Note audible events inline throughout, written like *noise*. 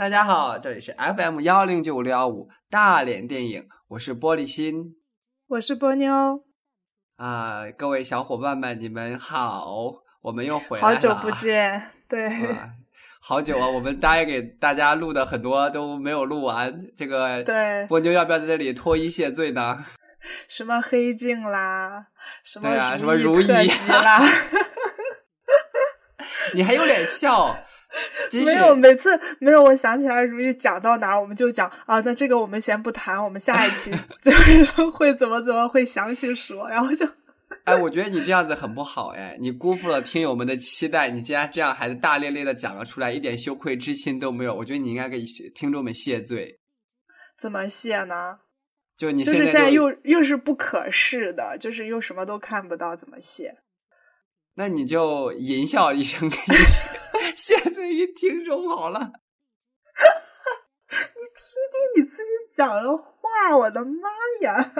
大家好，这里是 FM 幺零九五六幺五大连电影，我是玻璃心我是波妞，啊、各位小伙伴们，你们好，我们又回来了，好久不见。*laughs* 对，啊好久啊！我们答应给大家录的很多都没有录完，这个对波妞要不要在这里脱衣谢罪呢？什么黑镜啦，什么对啊什么如如懿特辑啦，*laughs* 你还有脸笑？没有，每次没有，我想起来如意讲到哪儿，我们就讲啊，那这个我们先不谈，我们下一期 *laughs* 就是说会怎么怎么会详细说，然后就哎，我觉得你这样子很不好哎，你辜负了听友们的期待，你竟然这样还是大咧咧的讲了出来，一点羞愧之心都没有。我觉得你应该给听众们谢罪。怎么谢呢？就你就是现在又又是不可视的，就是又什么都看不到，怎么谢？那你就淫笑一声，给你谢谢罪于听众好了。*laughs* 你听听你自己讲的话，我的妈呀！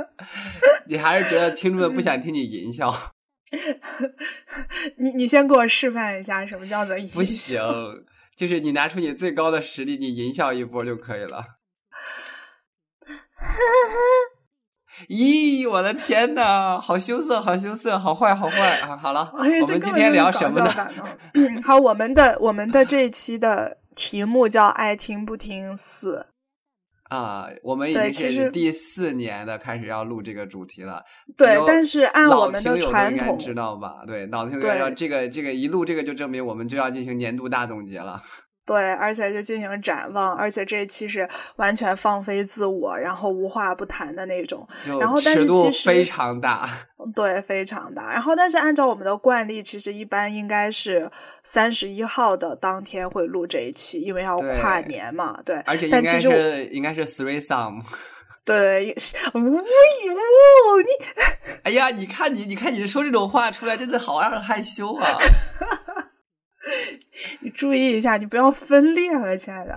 你还是觉得听众们不想听你淫笑？*laughs* 你你先给我示范一下什么叫做淫笑不行，就是你拿出你最高的实力，你淫笑一波就可以了。*laughs* 咦，我的天呐，好羞涩，好羞涩，好坏，好坏啊！好了，哎我们今天聊什么呢好，我们的我们的这一期的题目叫“爱听不听四啊，我们已经是第四年的开始要录这个主题了。”。对但是按我们的传统，应该知道吧？对，老听友都知道这个这个一录这个就证明我们就要进行年度大总结了。对，而且就进行展望，而且这一期是完全放飞自我，然后无话不谈的那种。就然后但是其实非常大。对，非常大。然后，但是按照我们的惯例，其实一般应该是三十一号的当天会录这一期，因为要跨年嘛。对，而且应该是应该是 three sum。*laughs* 对，哎呦，你哎呀，你看你，你看你说这种话出来，真的好让人害羞啊！*laughs* *laughs* 你注意一下，你不要分裂了，亲爱的。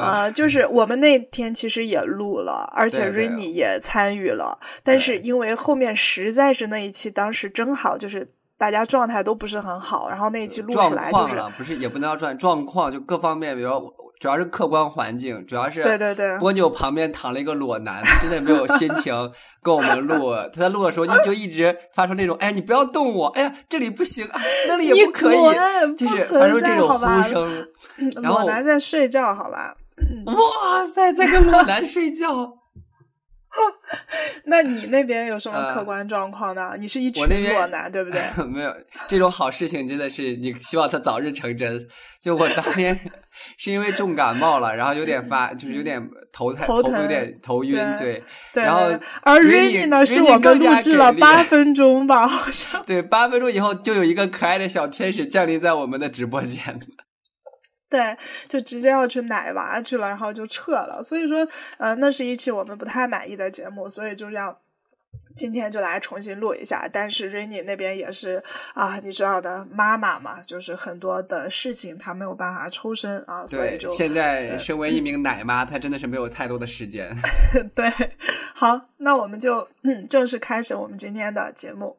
啊呃，就是我们那天其实也录了，而且对对 Rainy 也参与了，但是因为后面实在是那一期当时正好就是大家状态都不是很好，然后那一期录出来就是况，不是也不能叫状状况，就各方面，比如说主要是客观环境，主要是对对对蜗牛旁边躺了一个裸男，真的没有心情跟我们录。他在录的时候就就一直发出那种，哎，你不要动我，哎呀，这里不行，啊，那里也不可以，就是发出这种呼声。嗯然后裸男在睡觉，好吧？哇塞，在跟裸男睡觉。*laughs* 那你那边有什么呃客观状况呢？你是一群裸男，对不对？*laughs* 没有这种好事情，真的是你希望它早日成真。就我当天 *laughs* 是因为重感冒了，然后有点发，就是有点头太头疼头有点头晕，对。然后而 Rainy- Rainy 呢，是我们录制了八分钟吧，好像。对，八分钟以后就有一个可爱的小天使降临在我们的直播间。对，就直接要去奶娃去了，然后就撤了。所以说，呃，那是一期我们不太满意的节目，所以就这样。今天就来重新录一下，但是 Rainy 那边也是啊，你知道的，妈妈嘛，就是很多的事情她没有办法抽身啊，所以，就现在身为一名奶妈，她真的是没有太多的时间。*laughs* 对，好，那我们就嗯正式开始我们今天的节目。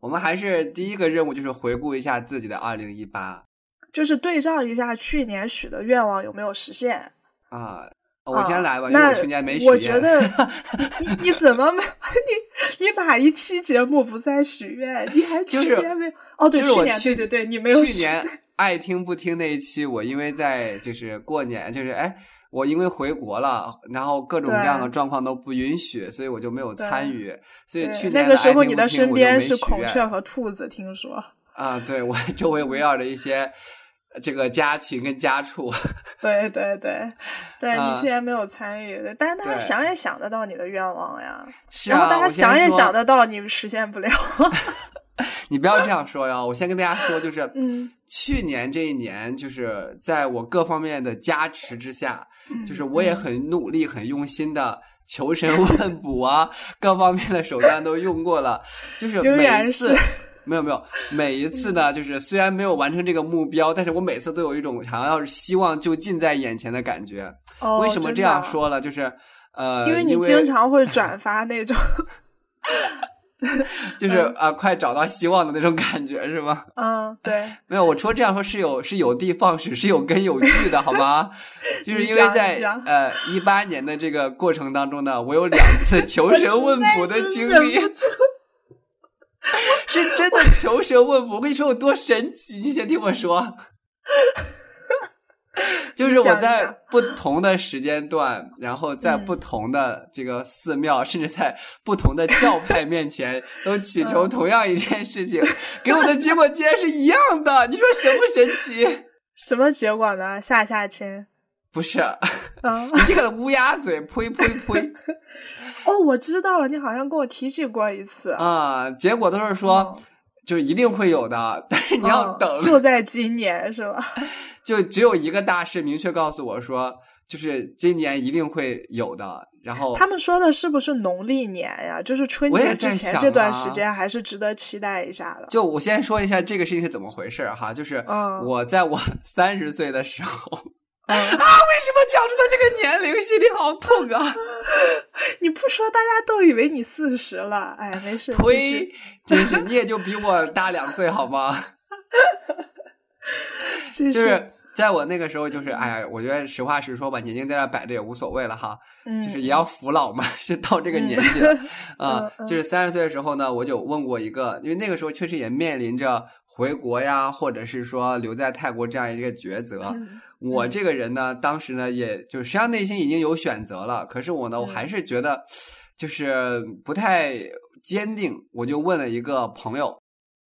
我们还是第一个任务就是回顾一下自己的二零一八就是对照一下去年许的愿望有没有实现。啊。我先来吧，因为我去年没许愿。我觉得你 *laughs* 你你怎么没你你哪一期节目不再许愿？你还去年没有？哦，对，就是我去年对对对，你没有许去年爱听不听那一期，我因为在就是过年，就是哎，我因为回国了，然后各种各样的状况都不允许，所以我就没有参与。所以去年那个时候你的身边是孔雀和兔子，听说。啊，对我 *laughs* 周围围绕着一些这个家禽跟家畜。对 *laughs* 对对，对啊你去年没有参与，但是大家想也想得到你的愿望呀，是啊，然后大家我先说想也想，得到你实现不了。*laughs* 你不要这样说呀！我先跟大家说，就是嗯去年这一年，就是在我各方面的加持之下，嗯就是我也很努力、很用心的求神问卜啊，各方面的手段都用过了，就是 *laughs* 每次是。没有没有，每一次呢，就是虽然没有完成这个目标，但是我每次都有一种想要希望就近在眼前的感觉。哦，为什么这样？说呢？就是呃，因为你因经常会转发那种 *laughs* 就是啊，快找到希望的那种感觉是吗？嗯，对。没有，我说这样说是有是有的放矢，是有根有据的，好吗？*laughs* 就是因为在呃一八年的这个过程当中呢，我有两次求神问卜的经历，*laughs* 是真的求神问卜。我跟你说有多神奇，你先听我说。就是我在不同的时间段，然后在不同的这个寺庙，甚至在不同的教派面前，*laughs* 都祈求同样一件事情，给我的结果竟然是一样的。你说神不神奇？*laughs* 什么结果呢？下下签？不是，你这个乌鸦嘴，呸呸呸！哦，我知道了，你好像跟我提起过一次啊。结果都是说。就是一定会有的，但是你要等，就在今年是吧？*laughs* 就只有一个大师明确告诉我说，就是今年一定会有的。然后他们说的是不是农历年呀？就是春节之前这段时间，还是值得期待一下的。就我先说一下这个事情是怎么回事哈，就是我在我 *laughs* 三十岁的时候。啊！为什么讲出他这个年龄，心里好痛啊！*laughs* 你不说，大家都以为你四十了。哎，没事。呸！真是，你也就比我大两岁，好吗？*laughs* 就是在我那个时候，就是哎呀，我觉得实话实说吧，年龄在那摆着也无所谓了哈。就是也要服老嘛，*laughs* 是到这个年纪了啊。就是三十岁的时候呢，我就问过一个，因为那个时候确实也面临着回国呀，或者是说留在泰国这样一个抉择。我这个人呢，当时呢，也就实际上内心已经有选择了，可是我呢，我还是觉得就是不太坚定。我就问了一个朋友，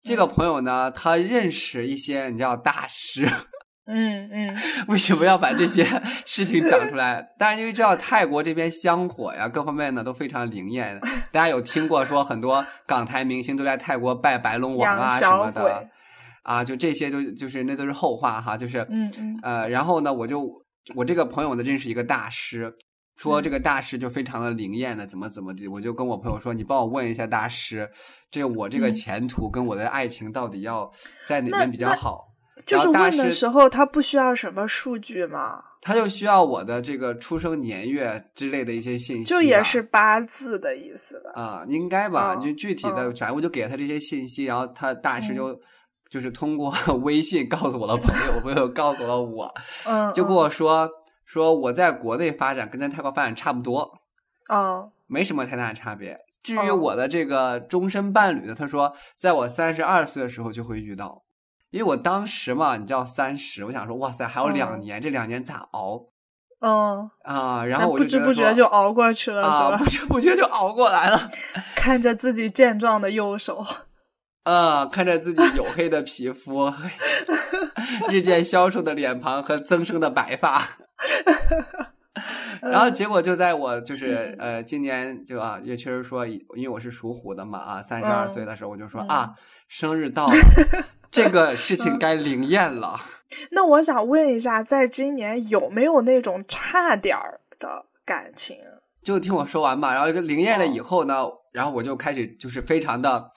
这个朋友呢，他认识一些你知道大师，*laughs* 嗯嗯，为什么要把这些事情讲出来？*laughs* 当然，因为知道泰国这边香火呀，各方面呢都非常灵验。大家有听过说很多港台明星都在泰国拜白龙王啊什么的。啊，就这些都就是那都是后话哈，就是嗯嗯呃，然后呢，我就我这个朋友呢认识一个大师，说这个大师就非常的灵验的，怎么怎么的，我就跟我朋友说，你帮我问一下大师，这我这个前途跟我的爱情到底要在哪边比较好？就是问的时候，他不需要什么数据吗？他就需要我的这个出生年月之类的一些信息，就也是八字的意思吧？啊，应该吧？就具体的，反正我就给他这些信息，然后他大师就。就是通过 *laughs* 微信告诉我的朋友，朋友告诉了我，嗯，就跟我说说我在国内发展跟在泰国发展差不多，哦，没什么太大的差别。至于我的这个终身伴侣呢，他说在我三十二岁的时候就会遇到，因为我当时嘛，你知道三十，我想说哇塞，还有两年，这两年咋熬？嗯啊，然后我不知不觉就熬过去了，是吧？不知不觉就熬过来了，看着自己健壮的右手。啊，看着自己黝黑的皮肤，日渐消瘦的脸庞和增生的白发，然后结果就在我就是呃今年就啊也确实说，因为我是属虎的嘛啊，三十二岁的时候我就说啊，生日到了，*laughs* 这个事情该灵验了。那我想问一下，在今年有没有那种差点儿的感情？就听我说完吧。然后一个灵验了以后呢，然后我就开始就是非常的。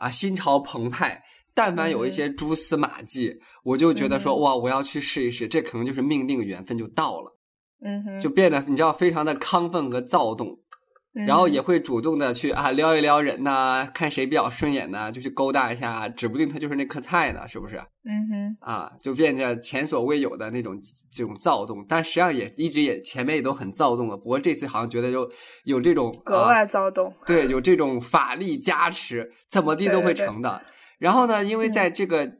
啊，心潮澎湃，但凡有一些蛛丝马迹，我就觉得说哇，我要去试一试，这可能就是命定缘分就到了，嗯，就变得你知道非常的亢奋和躁动，然后也会主动的去啊撩一撩人呐，看谁比较顺眼呢，就去勾搭一下，指不定他就是那颗菜呢，是不是？嗯哼，啊，就变着前所未有的那种这种躁动，但实际上也一直也前面也都很躁动了，不过这次好像觉得就有这种格外躁动，对，有这种法力加持。怎么地都会成的。然后呢，因为在这个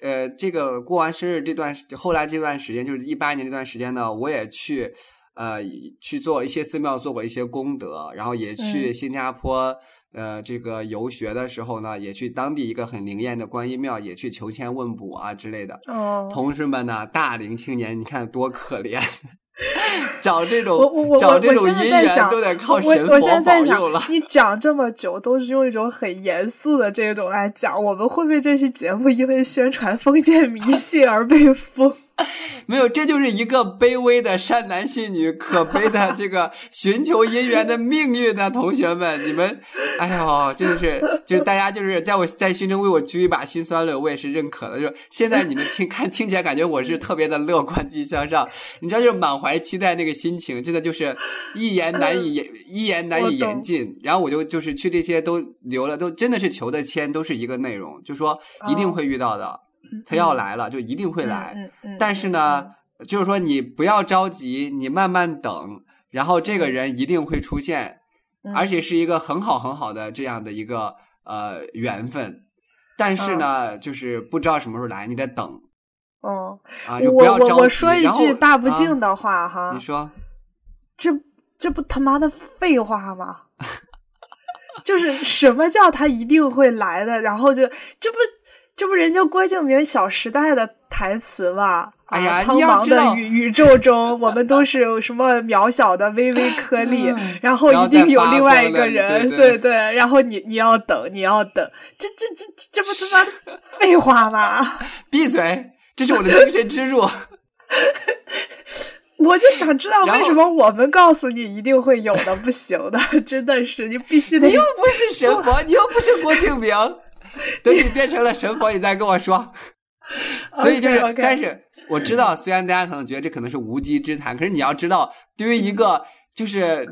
呃这个过完生日这段，后来这段时间，就是一八年这段时间呢，我也去呃去做一些寺庙，做过一些功德，然后也去新加坡呃这个游学的时候呢，也去当地一个很灵验的观音庙，也去求签问卜啊之类的。哦，同事们呢，大龄青年，你看多可怜。*laughs* 找这种，我我我找这种姻缘都得靠神佛保佑了。你讲这么久，都是用一种很严肃的这种来讲，我们会不会这期节目因为宣传封建迷信而被封？*laughs* 没有，这就是一个卑微的善男信女，可悲的这个寻求姻缘的命运呢，同学们，你们，哎呦，真的是，就是大家就是在我在心中为我掬一把辛酸泪，我也是认可的。就是现在你们听 *laughs* 看听起来感觉我是特别的乐观积极向上，你知道，就是满怀期待那个心情，真的就是一言难以一言难以言尽。然后我就就是去这些都留了，都真的是求的签都是一个内容，就说一定会遇到的。他要来了，就一定会来。但是呢，就是说你不要着急，你慢慢等，然后这个人一定会出现，而且是一个很好很好的这样的一个呃缘分。但是呢，就是不知道什么时候来，你得等。哦，啊，就不要着急。我说一句大不敬的话哈，你说，这这不他妈的废话吗？*laughs* 就是什么叫他一定会来的？然后就这不。这不人家郭敬明《小时代》的台词吗？哎呀，苍茫的宇 *laughs* 宇宙中，我们都是什么渺小的微微颗粒，*laughs* 然后一定有另外一个人，对对。然后你你要等，你要等，这这这这不他妈废话吗？*laughs* 闭嘴！这是我的精神支柱。我就想知道为什么我们告诉你一定会有的不行的，真的是你必须得。你又不是神佛，你又不是郭敬明。*laughs* 等你变成了神婆，你再跟我说。*laughs* 所以就是，但是我知道，虽然大家可能觉得这可能是无稽之谈，可是你要知道，对于一个就是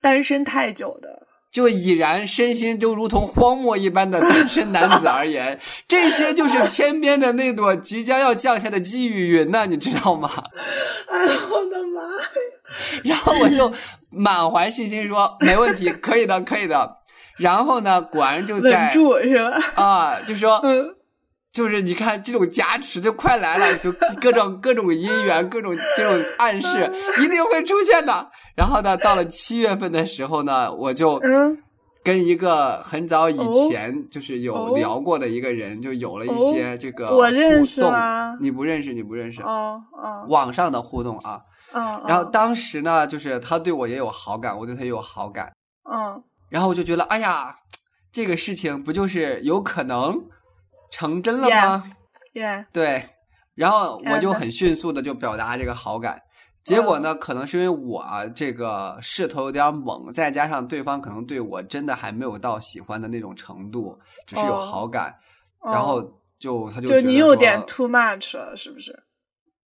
单身太久的，就已然身心就如同荒漠一般的单身男子而言，*laughs* 这些就是天边的那朵即将要降下的积雨云呢，你知道吗？哎呀，我的妈呀！然后我就满怀信心说：“没问题，可以的，可以的。”然后呢？果然就在住是吧？啊，就说，就是你看这种加持就快来了，就各种各种姻缘，各种这种暗示一定会出现的。然后呢，到了七月份的时候呢，我就跟一个很早以前就是有聊过的一个人，就有了一些这个我认识吗？你不认识，你不认识哦哦，网上的互动啊。嗯，然后当时呢，就是他对我也有好感，我对他也有好感。嗯。然后我就觉得，哎呀，*tsk* 这个事情不就是有可能成真了吗？对，然后我就很迅速的就表达这个好感。结果呢，可能是因为我这个势头有点猛，再加上对方可能对我真的还没有到喜欢的那种程度，只是有好感，然后就他就就你有点 too much 了，是不是？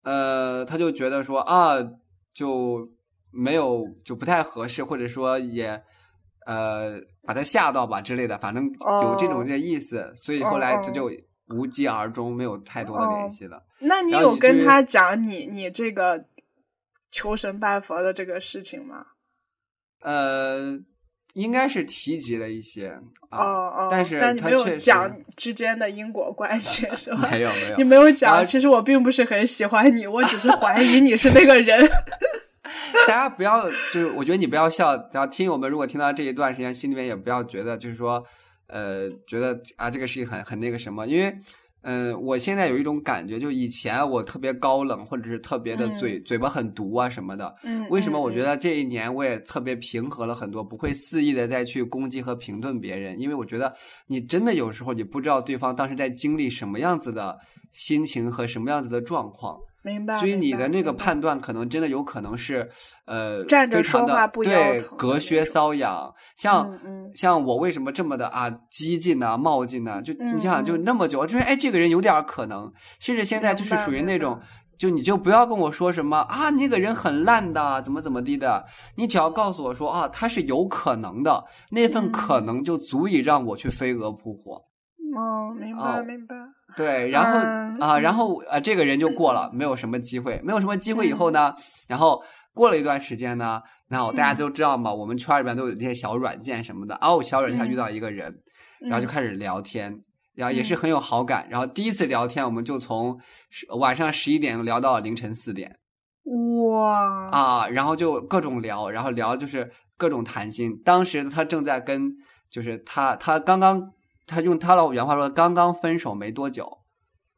呃，他就觉得说啊，就没有就不太合适，或者说也。呃，把他吓到吧之类的，反正有这种这意思，所以后来他就无疾而终，没有太多的联系了。那你有跟他讲你你这个求神拜佛的这个事情吗？呃，应该是提及了一些哦哦，但是他没有讲之间的因果关系是吧？没 *laughs* 有没有，你没有讲。其实我并不是很喜欢你，我只是怀疑你是那个人。*laughs* 大家不要，就是我觉得你不要笑。然后听我们，如果听到这一段时间，心里面也不要觉得，就是说，呃，觉得啊，这个事情很很那个什么。因为，嗯，我现在有一种感觉，就以前我特别高冷，或者是特别的嘴嘴巴很毒啊什么的。嗯。为什么我觉得这一年我也特别平和了很多，不会肆意的再去攻击和评论别人？因为我觉得你真的有时候你不知道对方当时在经历什么样子的心情和什么样子的状况。明白，所以你的那个判断可能真的有可能是，呃，站着说话不对，隔靴搔痒。像像我为什么这么的啊激进呢、冒进呢？就你想想，就那么久，就是哎，这个人有点可能，甚至现在就是属于那种，就你就不要跟我说什么啊，那个人很烂的，怎么怎么地的，你只要告诉我说啊，他是有可能的，那份可能就足以让我去飞蛾扑火。哦，明白明白。对，然后啊，然后呃，这个人就过了，没有什么机会，没有什么机会以后呢，然后过了一段时间呢，然后大家都知道嘛，我们圈里边都有这些小软件什么的，哦，小软件上遇到一个人，然后就开始聊天，然后也是很有好感，然后第一次聊天，我们就从晚上十一点聊到凌晨四点，哇。啊，然后就各种聊，然后聊就是各种谈心，当时他正在跟，就是他他刚刚。他用他老原话说：“刚刚分手没多久，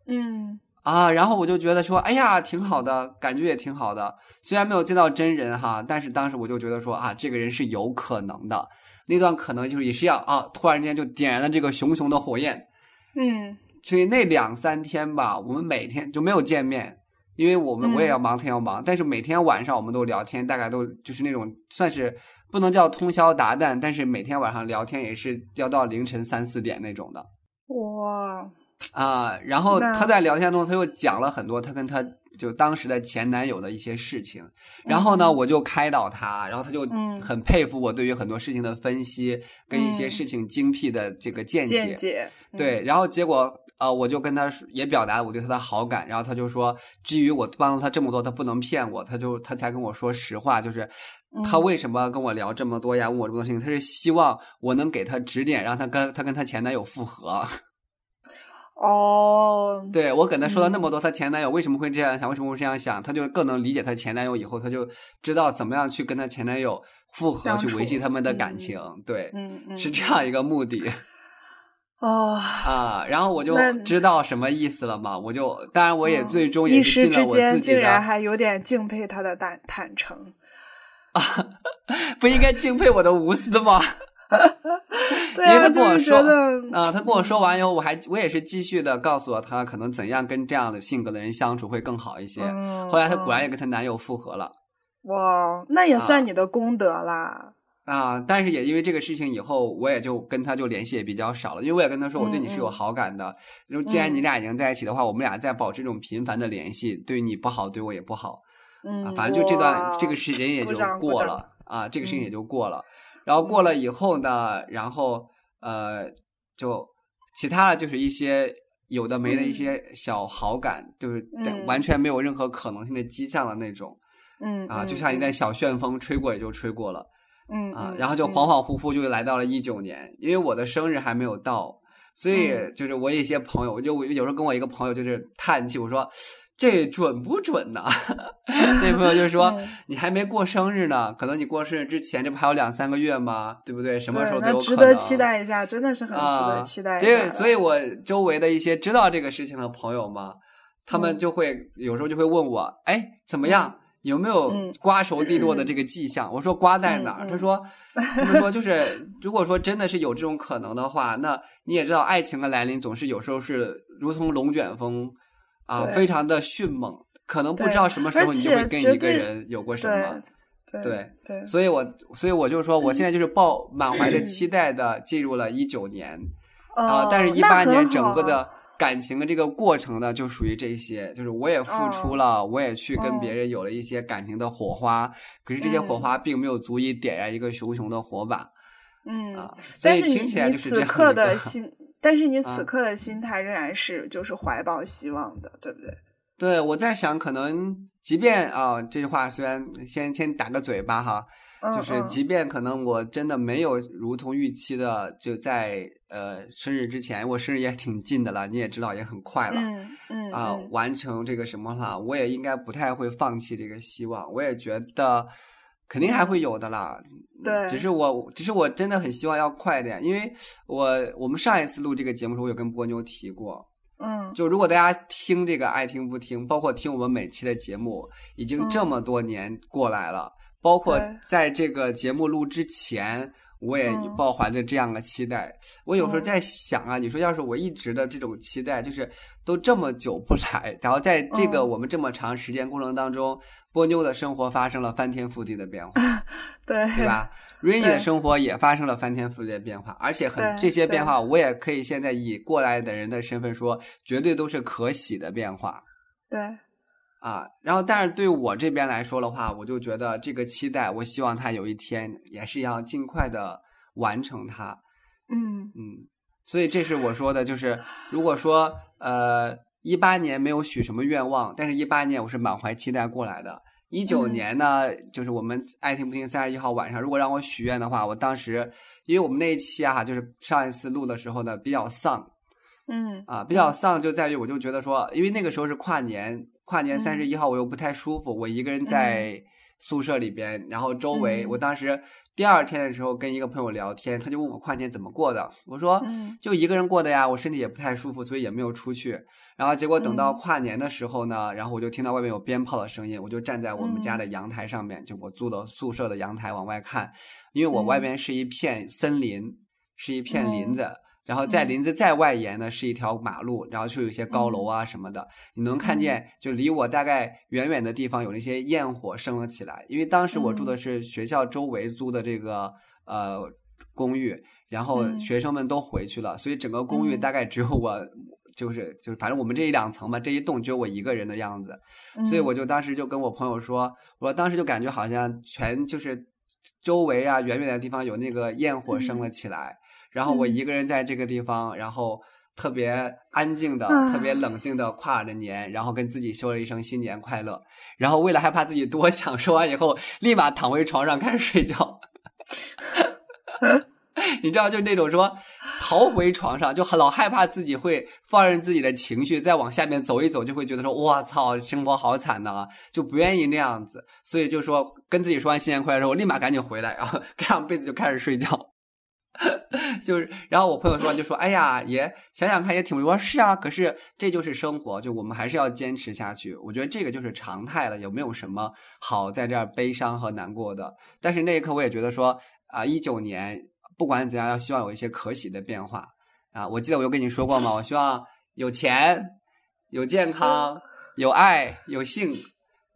嗯啊，然后我就觉得说，哎呀，挺好的，感觉也挺好的。虽然没有见到真人哈，但是当时我就觉得说啊，这个人是有可能的。那段可能就是也是要啊，突然间就点燃了这个熊熊的火焰。嗯，所以那两三天吧，我们每天就没有见面，因为我们我也要忙，他要忙，但是每天晚上我们都聊天，大概都就是那种算是不能叫通宵达旦，但是每天晚上聊天也是要到凌晨三四点那种的。哇啊！然后他在聊天中，他又讲了很多他跟他就当时的前男友的一些事情。然后呢，我就开导他，然后他就很佩服我对于很多事情的分析跟一些事情精辟的这个见解。对，然后结果。呃，我就跟他也表达我对他的好感，然后他就说，至于我帮了他这么多，他不能骗我，他就他才跟我说实话，就是他为什么跟我聊这么多呀，问我这么多事情，他是希望我能给他指点，让他跟他跟他前男友复合。*laughs* 哦，对我跟他说了那么多，他前男友为什么会这样想，为什么会这样想，他就更能理解他前男友，以后他就知道怎么样去跟他前男友复合，去维系他们的感情。对，是这样一个目的。哦啊，然后我就知道什么意思了嘛，我就当然我也最终也是尽了我自己的，竟然还有点敬佩他的坦坦诚啊，*laughs* 不应该敬佩我的无私吗？*laughs* 对啊，他跟我说啊，他跟我说完以后，我还我也是继续的告诉了他，可能怎样跟这样的性格的人相处会更好一些。后来他果然也跟她男友复合了。哇，那也算你的功德啦。啊！但是也因为这个事情，以后我也就跟他就联系也比较少了。因为我也跟他说，我对你是有好感的。就既然你俩已经在一起的话，我们俩再保持这种频繁的联系，对你不好，对我也不好。嗯，反正就这段这个时间也就过了啊，这个事情也就过了。然后过了以后呢，然后呃，就其他的就是一些有的没的一些小好感，就是完全没有任何可能性的迹象的那种。嗯啊，就像一阵小旋风吹过，也就吹过了。嗯啊，然后就恍恍惚惚就来到了一九年，因为我的生日还没有到，所以就是我一些朋友，我就有时候跟我一个朋友就是叹气，我说这准不准呢？*laughs* 那朋友就说你还没过生日呢，可能你过生日之前这不还有两三个月吗？对不对？什么时候都有可能。值得期待一下，真的是很值得期待。对，所以我周围的一些知道这个事情的朋友嘛，他们就会有时候就会问我，哎，怎么样？有没有瓜熟蒂落的这个迹象？我说瓜在哪儿？他说，*laughs* 他们说就是如果说真的是有这种可能的话，那你也知道，爱情的来临总是有时候是如同龙卷风啊，非常的迅猛，可能不知道什么时候你就会跟一个人有过什么。对对，所以我所以我就说，我现在就是抱满怀着 *clears throat* 期待的进入了一九年啊，但是一八年整个的。感情的这个过程呢，就属于这些，就是我也付出了，我也去跟别人有了一些感情的火花，可是这些火花并没有足以点燃一个熊熊的火把。嗯，啊，所以听起来就是此刻的心，但是你 *laughs* 此刻的心态仍然是就是怀抱希望的，对不对？对，我在想，可能即便啊，这句话虽然先先打个嘴巴哈。就是，即便可能我真的没有如同预期的，就在呃生日之前，我生日也挺近的了，你也知道也很快了，嗯嗯啊，完成这个什么了，我也应该不太会放弃这个希望，我也觉得肯定还会有的啦，对，只是我，只是我真的很希望要快点，因为我我们上一次录这个节目时候，我有跟波妞提过，嗯，就如果大家听这个爱听不听，包括听我们每期的节目，已经这么多年过来了。包括在这个节目录之前，我也抱怀着这样的期待。我有时候在想啊，你说要是我一直的这种期待，就是都这么久不来，然后在这个我们这么长时间过程当中，波妞的生活发生了翻天覆地的变化，*laughs* 对对吧？*laughs* Rainy 的生活也发生了翻天覆地的变化，而且很这些变化，我也可以现在以过来的人的身份说，绝对都是可喜的变化。对。啊，然后，但是对我这边来说的话，我就觉得这个期待，我希望他有一天也是要尽快的完成它。嗯嗯，所以这是我说的，就是如果说呃一八年没有许什么愿望，但是一八年我是满怀期待过来的。一九年呢，就是我们爱听不听三十一号晚上，如果让我许愿的话，我当时因为我们那一期啊，就是上一次录的时候呢比较丧，嗯啊比较丧就在于我就觉得说，因为那个时候是跨年。跨年三十一号，我又不太舒服，我一个人在宿舍里边，然后周围，我当时第二天的时候跟一个朋友聊天，他就问我跨年怎么过的，我说就一个人过的呀，我身体也不太舒服，所以也没有出去。然后结果等到跨年的时候呢，然后我就听到外面有鞭炮的声音，我就站在我们家的阳台上面，就我租的宿舍的阳台往外看，因为我外边是一片森林，是一片林子。然后在林子再外延呢是一条马路，然后就有一些高楼啊什么的，你能看见就离我大概远远的地方有那些焰火升了起来。因为当时我住的是学校周围租的这个呃公寓，然后学生们都回去了，所以整个公寓大概只有我，就是就是反正我们这一两层嘛，这一栋只有我一个人的样子，所以我就当时就跟我朋友说，我当时就感觉好像全就是周围啊远远的地方有那个焰火升了起来。然后我一个人在这个地方，然后特别安静的、特别冷静的跨着年，然后跟自己说了一声新年快乐。然后为了害怕自己多想，说完以后立马躺回床上开始睡觉。*laughs* 你知道，就那种说逃回床上，就很老害怕自己会放任自己的情绪再往下面走一走，就会觉得说我操，生活好惨呐，就不愿意那样子。所以就说跟自己说完新年快乐之后，立马赶紧回来，然后盖上被子就开始睡觉。*laughs* 就是，然后我朋友说，就说，哎呀，也想想看，也挺。我说是啊，可是这就是生活，就我们还是要坚持下去。我觉得这个就是常态了，有没有什么好在这儿悲伤和难过的？但是那一刻，我也觉得说，啊，一九年不管怎样，要希望有一些可喜的变化啊。我记得我有跟你说过吗？我希望有钱、有健康、有爱、有性，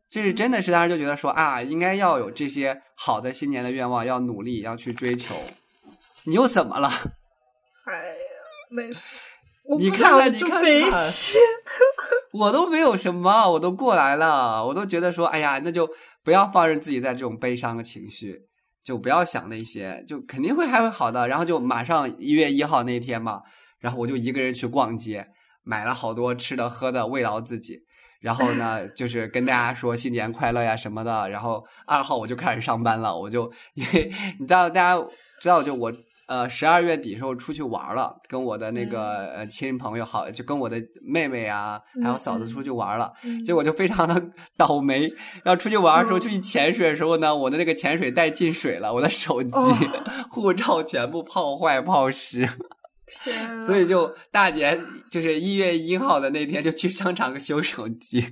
这是真的是当时就觉得说啊，应该要有这些好的新年的愿望，要努力，要去追求。你又怎么了？哎呀，没事。你看看，你看看，我都没有什么，我都过来了，我都觉得说，哎呀，那就不要放任自己在这种悲伤的情绪，就不要想那些，就肯定会还会好的。然后就马上一月一号那天嘛，然后我就一个人去逛街，买了好多吃的喝的慰劳自己。然后呢，就是跟大家说新年快乐呀什么的。然后二号我就开始上班了，我就因为你知道，大家知道，就我。呃，十二月底时候出去玩了，跟我的那个呃亲朋友好，就跟我的妹妹啊，还有嫂子出去玩了，结果就非常的 *laughs* 倒霉。然后出去玩的时候，出去潜水的时候呢，我的那个潜水袋进水了，我的手机、*laughs* 护照全部泡坏泡湿。天！所以就大年就是一月一号的那天就去商场修手机。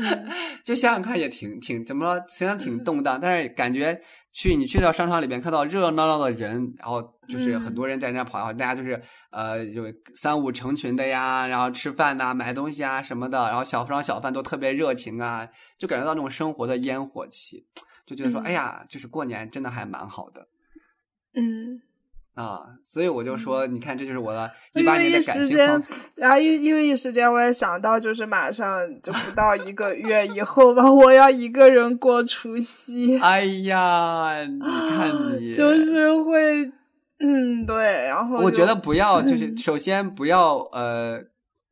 *laughs* 就想想看也挺挺怎么了？虽然挺动荡，但是感觉。去你去到商场里边看到热热闹闹的人，然后就是很多人在那跑，然后大家就是呃，有三五成群的呀，然后吃饭呐、买东西啊什么的，然后小商小贩都特别热情啊，就感觉到那种生活的烟火气，就觉得说，哎呀，就是过年真的还蛮好的。嗯。啊，所以我就说，你看，这就是我的 *laughs* 一八年的感情然后因因为一时间，我也想到，就是马上就不到一个月以后吧，*laughs* 我要一个人过除夕。哎呀，你看 *laughs* 你，就是会，嗯，对，然后我觉得不要，就是首先不要呃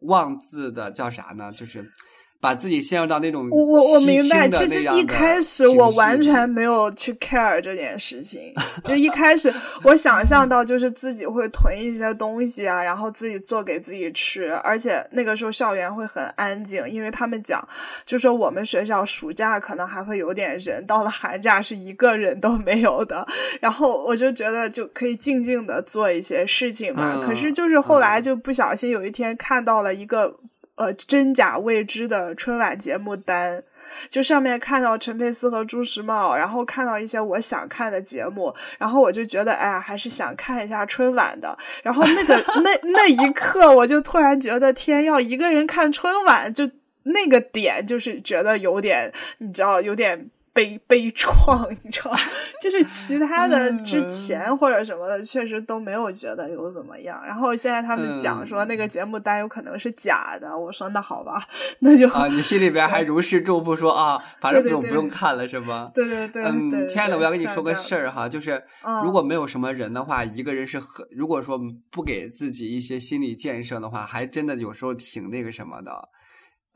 妄自的叫啥呢？就是。把自己陷入到那种我我明白，其实一开始我完全没有去 care 这件事情。*laughs* 就一开始我想象到就是自己会囤一些东西啊，然后自己做给自己吃，而且那个时候校园会很安静，因为他们讲，就说我们学校暑假可能还会有点人，到了寒假是一个人都没有的。然后我就觉得就可以静静的做一些事情嘛。可是就是后来就不小心有一天看到了一个。呃，真假未知的春晚节目单，就上面看到陈佩斯和朱时茂，然后看到一些我想看的节目，然后我就觉得，哎呀，还是想看一下春晚的。然后那个那那一刻，我就突然觉得，天，要一个人看春晚，就那个点，就是觉得有点，你知道，有点。悲悲怆，*laughs* 你知道，就是其他的之前或者什么的，确实都没有觉得有怎么样。然后现在他们讲说那个节目单有可能是假的，我说那好吧，那就啊，你心里边还如释重负，说啊，反正不用不用看了，是吗？对对对，嗯，亲爱的，我要跟你说个事儿哈，就是如果没有什么人的话，一个人是很，如果说不给自己一些心理建设的话，还真的有时候挺那个什么的。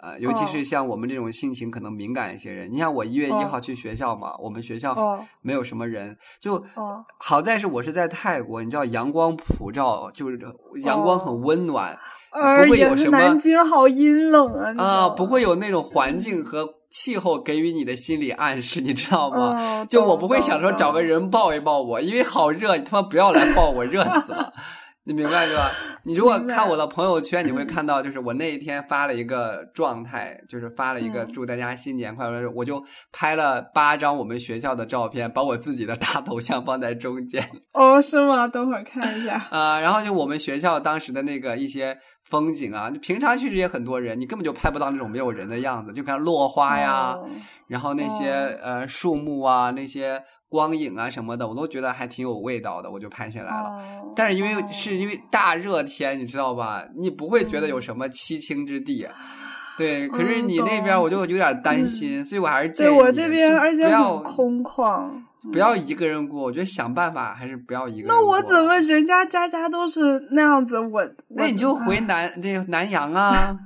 呃，尤其是像我们这种性情可能敏感一些人，你像我一月一号去学校嘛，我们学校没有什么人，就好在是我是在泰国，你知道阳光普照，就是阳光很温暖，不会有什么南京好阴冷啊啊，不会有那种环？*laughs* 境和气候给予你的心理暗示，你知道吗？就我不会想说找个人抱一抱我，因为好热，你他妈不要来抱我，热死了。*laughs* 你明白是吧？你如果看我的朋友圈，你会看到，就是我那一天发了一个状态，就是发了一个祝大家新年快乐，我就拍了八张我们学校的照片，把我自己的大头像放在中间。*laughs* 哦，是吗？等会儿看一下。啊，然后就我们学校当时的那个一些风景啊，平常确实也很多人，你根本就拍不到那种没有人的样子，就看落花呀，然后那些呃树木啊那些。光影啊什么的，我都觉得还挺有味道的，我就拍下来了。但是因为是因为大热天，你知道吧？你不会觉得有什么凄清之地，对。可是你那边我就有点担心，所以我还是建议我这边而且很空旷，不要一个人过。我觉得想办法还是不要一个人。那我怎么人家家家都是那样子？我那你就回南那南阳啊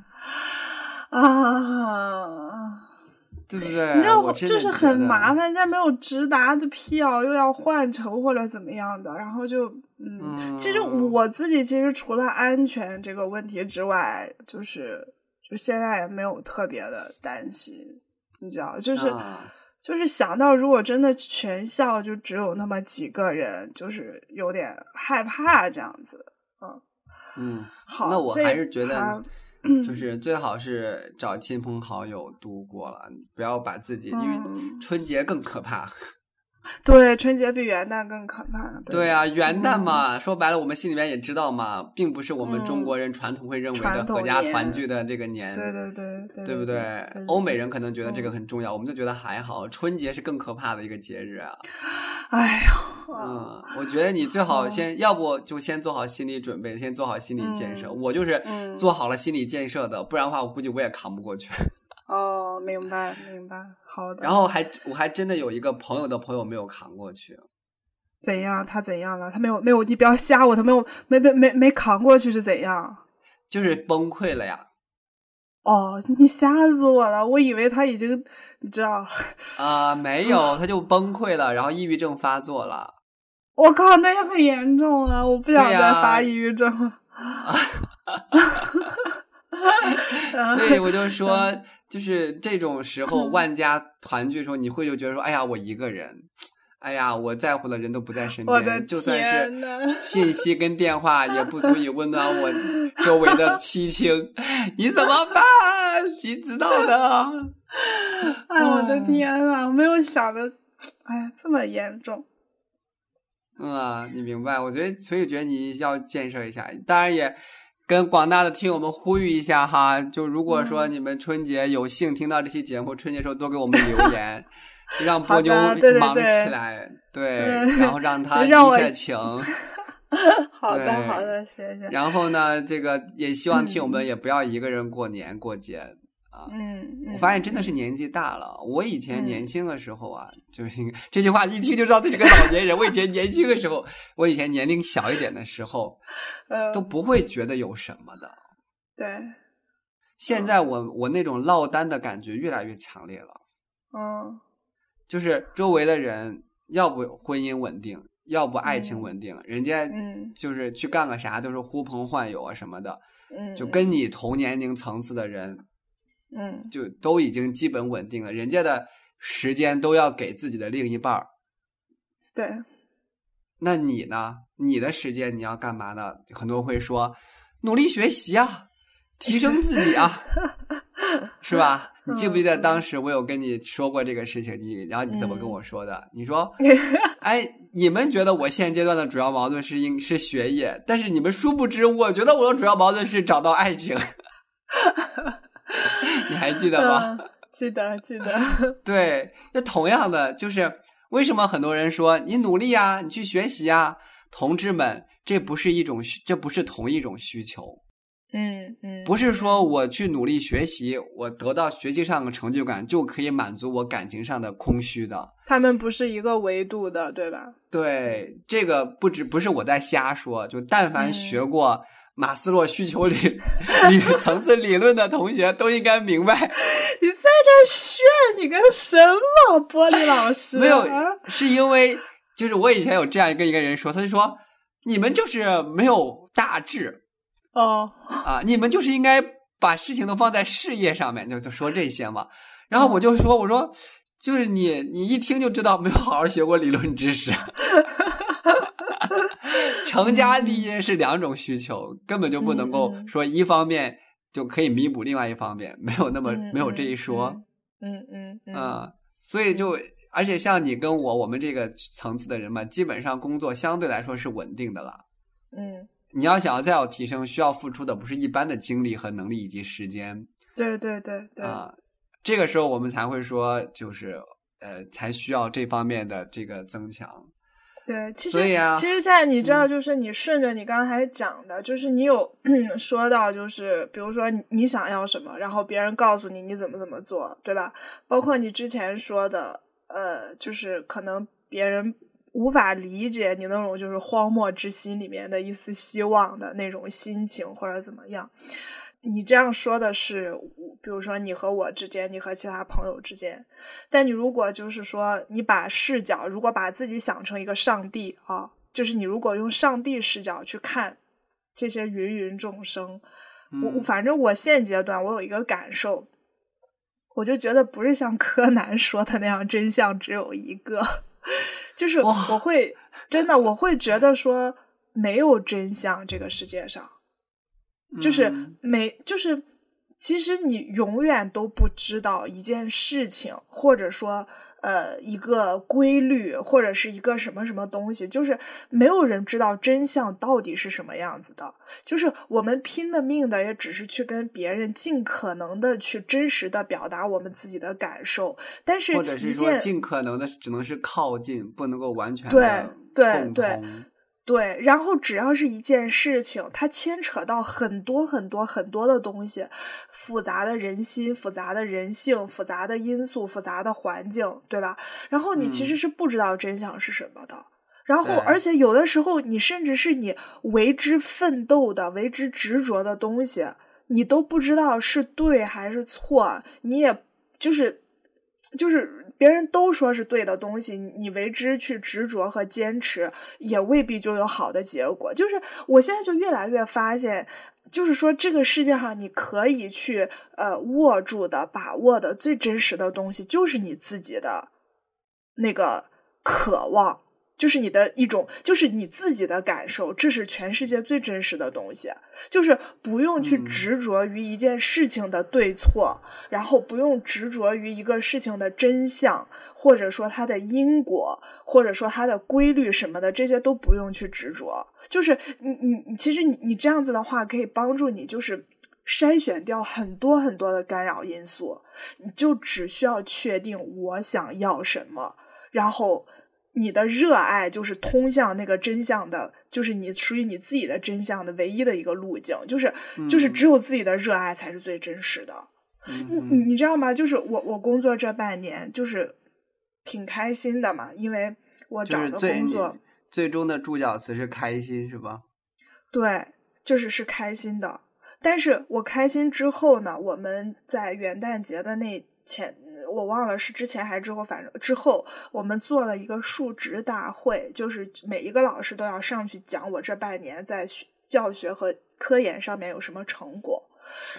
啊。*laughs* 对不对？你知道，就是很麻烦，现在没有直达的票，又要换乘或者怎么样的，然后就嗯，其实我自己其实除了安全这个问题之外，就是就现在也没有特别的担心，你知道，就是就是想到如果真的全校就只有那么几个人，就是有点害怕这样子，嗯嗯，好，那我还是觉得。就是最好是找亲朋好友度过了，不要把自己，因为春节更可怕。*laughs* 对，春节比元旦更可怕。对啊，元旦嘛，说白了，我们心里面也知道嘛，并不是我们中国人传统会认为的合家团聚的这个年。对对对，对对不对？欧美人可能觉得这个很重要，我们就觉得还好。春节是更可怕的一个节日啊！哎呀，嗯，我觉得你最好先，要不就先做好心理准备，先做好心理建设。我就是做好了心理建设的，不然的话，我估计我也扛不过去。*laughs* 哦，明白明白，好的。然后还我还真的有一个朋友的朋友没有扛过去，怎样？他怎样了？他没有没有，你不要吓我，他没有没没没没扛过去是怎样？就是崩溃了呀！哦，你吓死我了！我以为他已经你知道啊，没有，他就崩溃了，然后抑郁症发作了。我靠，那也很严重啊！我不想再发抑郁症了。所以我就说。就是这种时候，万家团聚的时候，你会就觉得说：“哎呀，我一个人，哎呀，我在乎的人都不在身边，就算是信息跟电话也不足以温暖我周围的 *laughs* 凄清，你怎么办？谁知道的。哎，我的天啊，没有想的，哎，这么严重。嗯啊，你明白？我觉得，所以觉得你要建设一下，当然也。跟广大的听友们呼吁一下哈，就如果说你们春节有幸听到这期节目，春节时候多给我们留言，让波妞忙起来，对，然后让他一切情。*laughs* 好的，好的，谢谢。然后呢，这个也希望听友们也不要一个人过年过节。嗯，我发现真的是年纪大了。我以前年轻的时候啊，就是 *laughs* 这句话一听就知道这是个老年人。我以前年轻的时候，我以前年龄小一点的时候，*laughs* 都不会觉得有什么的。对，现在我我那种落单的感觉越来越强烈了。嗯，就是周围的人要不婚姻稳定，要不爱情稳定，人家就是去干个啥都是呼朋唤友啊什么的。嗯，就跟你同年龄层次的人。嗯，就都已经基本稳定了，人家的时间都要给自己的另一半儿。对，那你呢？你的时间你要干嘛呢？很多人会说，努力学习啊，提升自己啊，*laughs* 是吧？你记不记得当时我有跟你说过这个事情？你然后你怎么跟我说的？你说，*laughs* 哎，你们觉得我现阶段的主要矛盾是应是学业，但是你们殊不知，我觉得我的主要矛盾是找到爱情。*laughs* 你还记得吗？记得，记得。*laughs* 对，那同样的，就是为什么很多人说你努力呀，你去学习呀，同志们，这不是一种，这不是同一种需求。嗯嗯，不是说我去努力学习，我得到学习上的成就感就可以满足我感情上的空虚的。他们不是一个维度的，对吧？对，这个不止不是我在瞎说，就但凡学过。马斯洛需求理理层次理论的同学都应该明白，*laughs* 你在这炫你个什么玻璃老师？没有，是因为就是我以前有这样跟一个人说，他就说你们就是没有大志哦啊，你们就是应该把事情都放在事业上面，就就说这些嘛。然后我就说，我说就是你你一听就知道没有好好学过理论知识。*laughs* 成家立业是两种需求，根本就不能够说一方面就可以弥补另外一方面，没有那么没有这一说。嗯嗯嗯，所以就而且像你跟我，我们这个层次的人嘛，基本上工作相对来说是稳定的了。嗯，你要想要再有提升，需要付出的不是一般的精力和能力以及时间。对对对对啊，这个时候我们才会说，就是呃，才需要这方面的这个增强。对，其实啊其实，在你知道，就是你顺着你刚才讲的，就是你有 *clears throat* 说到，就是比如说你想要什么，然后别人告诉你你怎么怎么做，对吧？包括你之前说的，呃，就是可能别人无法理解你那种就是荒漠之心里面的一丝希望的那种心情，或者怎么样。你这样说的是，比如说你和我之间，你和其他朋友之间。但你如果就是说，你把视角，如果把自己想成一个上帝啊，就是你如果用上帝视角去看这些芸芸众生，我反正我现阶段我有一个感受，我就觉得不是像柯南说的那样，真相只有一个，就是我会 *laughs* 真的我会觉得说没有真相，这个世界上。就是没，就是其实你永远都不知道一件事情，或者说呃一个规律，或者是一个什么什么东西，就是没有人知道真相到底是什么样子的。就是我们拼了命的，也只是去跟别人尽可能的去真实的表达我们自己的感受，但是或者是说尽可能的只能是靠近，不能够完全对对对。对，然后只要是一件事情，它牵扯到很多很多很多的东西，复杂的人心、复杂的人性、复杂的因素、复杂的环境，对吧？然后你其实是不知道真相是什么的。然后，而且有的时候，你甚至是你为之奋斗的、为之执着的东西，你都不知道是对还是错，你也就是就是。别人都说是对的东西，你为之去执着和坚持，也未必就有好的结果。就是我现在就越来越发现，就是说这个世界上你可以去呃握住的、把握的最真实的东西，就是你自己的那个渴望。就是你的一种，就是你自己的感受，这是全世界最真实的东西。就是不用去执着于一件事情的对错，然后不用执着于一个事情的真相，或者说它的因果，或者说它的规律什么的，这些都不用去执着。就是你你其实你你这样子的话，可以帮助你就是筛选掉很多很多的干扰因素。你就只需要确定我想要什么，然后。你的热爱就是通向那个真相的，就是你属于你自己的真相的唯一的一个路径，就是就是只有自己的热爱才是最真实的。你你你知道吗？就是我我工作这半年就是挺开心的嘛，因为我找的工作最终的注脚词是开心，是吧？对，就是是开心的。但是我开心之后呢，我们在元旦节的那前。我忘了是之前还是之后，反正之后我们做了一个述职大会，就是每一个老师都要上去讲我这半年在教学和科研上面有什么成果。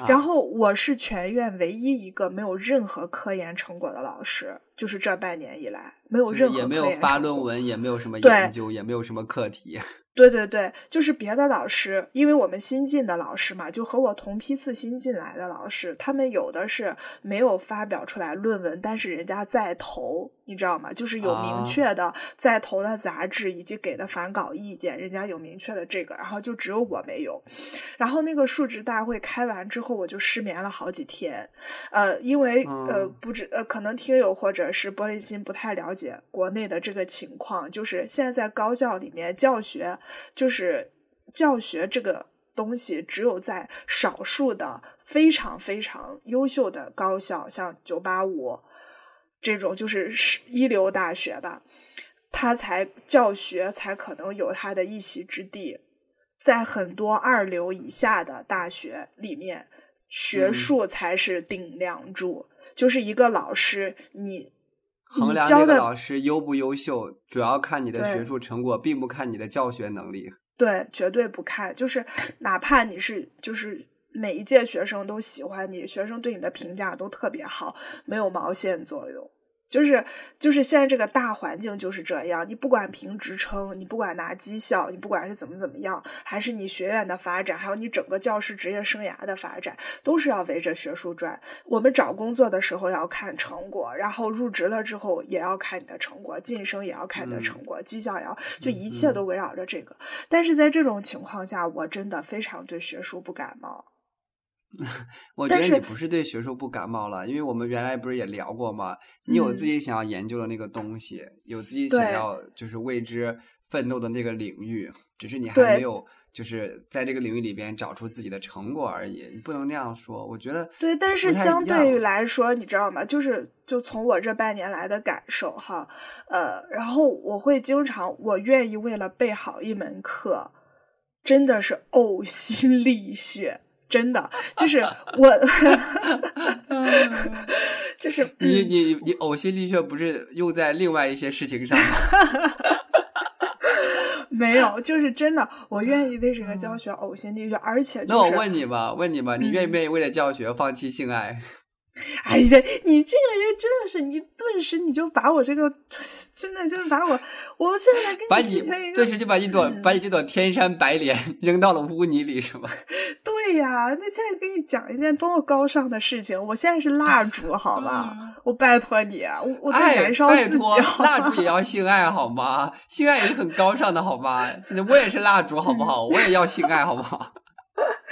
然后我是全院唯一一个没有任何科研成果的老师，就是这半年以来没有任何也没有发论文，也没有什么研究，也没有什么课题。*laughs* 对对对，就是别的老师，因为我们新进的老师嘛，就和我同批次新进来的老师，他们有的是没有发表出来论文，但是人家在投，你知道吗？就是有明确的在投的杂志以及给的反稿意见，人家有明确的这个，然后就只有我没有。然后那个述职大会开完之后，我就失眠了好几天，呃，因为呃，不知呃，可能听友或者是玻璃心不太了解国内的这个情况，就是现在在高校里面教学。就是教学这个东西，只有在少数的非常非常优秀的高校，像九八五这种，就是一流大学吧，它才教学才可能有它的一席之地。在很多二流以下的大学里面，学术才是顶梁柱。就是一个老师，你。衡量这个老师优不优秀，主要看你的学术成果，并不看你的教学能力。对，绝对不看。就是 *laughs* 哪怕你是，就是每一届学生都喜欢你，学生对你的评价都特别好，没有毛线作用。就是就是现在这个大环境就是这样，你不管评职称，你不管拿绩效，你不管是怎么怎么样，还是你学院的发展，还有你整个教师职业生涯的发展，都是要围着学术转。我们找工作的时候要看成果，然后入职了之后也要看你的成果，晋升也要看你的成果，绩效也要，就一切都围绕着这个。但是在这种情况下，我真的非常对学术不感冒。*laughs* 我觉得你不是对学术不感冒了，因为我们原来不是也聊过吗？你有自己想要研究的那个东西，有自己想要就是为之奋斗的那个领域，只是你还没有就是在这个领域里边找出自己的成果而已。你不能那样说，我觉得对。但是相对于来说，你知道吗？就是就从我这半年来的感受哈，呃，然后我会经常，我愿意为了备好一门课，真的是呕心沥血。真的就是我，*laughs* 就是你你你呕心沥血不是用在另外一些事情上吗？*laughs* 没有，就是真的，我愿意为这个教学呕心沥血，而且那我问你吧，问你吧，你愿不愿意为了教学放弃性爱？*laughs* 哎呀，你这个人真的是，你顿时你就把我这个，*laughs* 真的就是把我，我现在跟你顿时就把一朵把你这朵天山白莲 *laughs* 扔到了污泥里，是吗？对呀，那现在跟你讲一件多么高尚的事情，我现在是蜡烛，好吗？我拜托你，我我在燃烧自己，蜡烛也要性爱好吗？性爱也是很高尚的，好吗？我也是蜡烛，好不好？我也要性爱，好不好？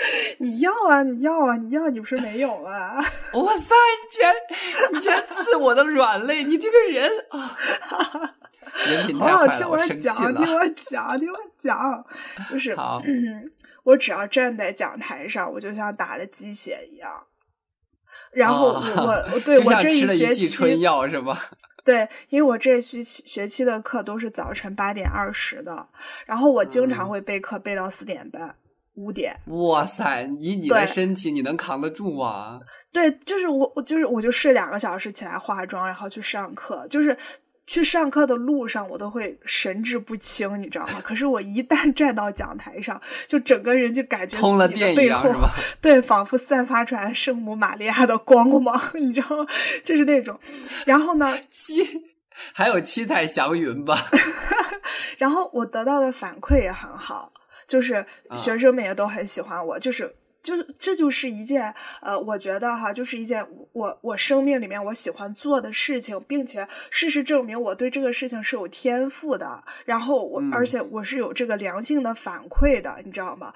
*laughs* 你要啊，你要啊，你要，你不是没有吗？*laughs* 哇塞，你全，你全刺我的软肋，你这个人啊！*laughs* 人品太坏了，我生气了。听我讲，听我讲，就是，好，*clears throat* 我只要站在讲台上，我就像打了鸡血一样。然后我，我对我这一学期春药是吧？对，因为我这学期学期的课都是早晨八点二十的，然后我经常会备课备到四点半。五点，哇塞！以你的身体，你能扛得住吗？对，就是我，我就是我就睡两个小时，起来化妆，然后去上课。就是去上课的路上，我都会神志不清，你知道吗？可是我一旦站到讲台上，就整个人就感觉通了电一样，是吧？*laughs* 对，仿佛散发出来圣母玛利亚的光芒，你知道吗？就是那种。然后呢，*laughs* 七还有七彩祥云吧。*laughs* 然后我得到的反馈也很好。就是学生们也都很喜欢我，就是就是这就是一件呃，我觉得哈，就是一件我我生命里面我喜欢做的事情，并且事实证明我对这个事情是有天赋的，然后我而且我是有这个良性的反馈的，你知道吗？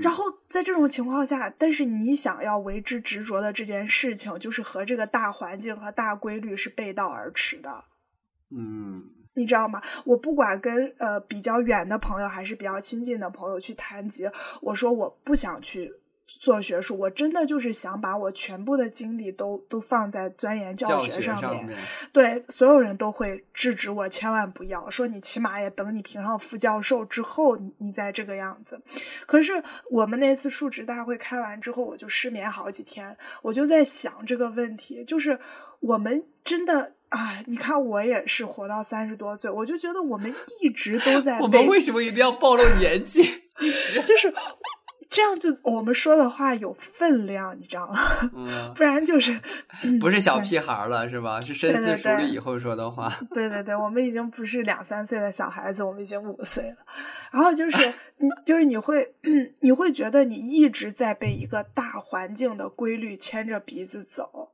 然后在这种情况下，但是你想要为之执着的这件事情，就是和这个大环境和大规律是背道而驰的，嗯。你知道吗？我不管跟呃比较远的朋友还是比较亲近的朋友去谈及，我说我不想去做学术，我真的就是想把我全部的精力都都放在钻研教学上面。对，所有人都会制止我，千万不要说你起码也等你评上副教授之后，你你再这个样子。可是我们那次述职大会开完之后，我就失眠好几天，我就在想这个问题，就是我们真的。哎，你看我也是活到三十多岁，我就觉得我们一直都在。*laughs* 我们为什么一定要暴露年纪？*laughs* 就是这样，就我们说的话有分量，你知道吗？嗯，不然就是不是小屁孩了，是吧？是深思熟虑以后说的话。对对对，我们已经不是两三岁的小孩子，我们已经五岁了。然后就是，*laughs* 就是你会，你会觉得你一直在被一个大环境的规律牵着鼻子走。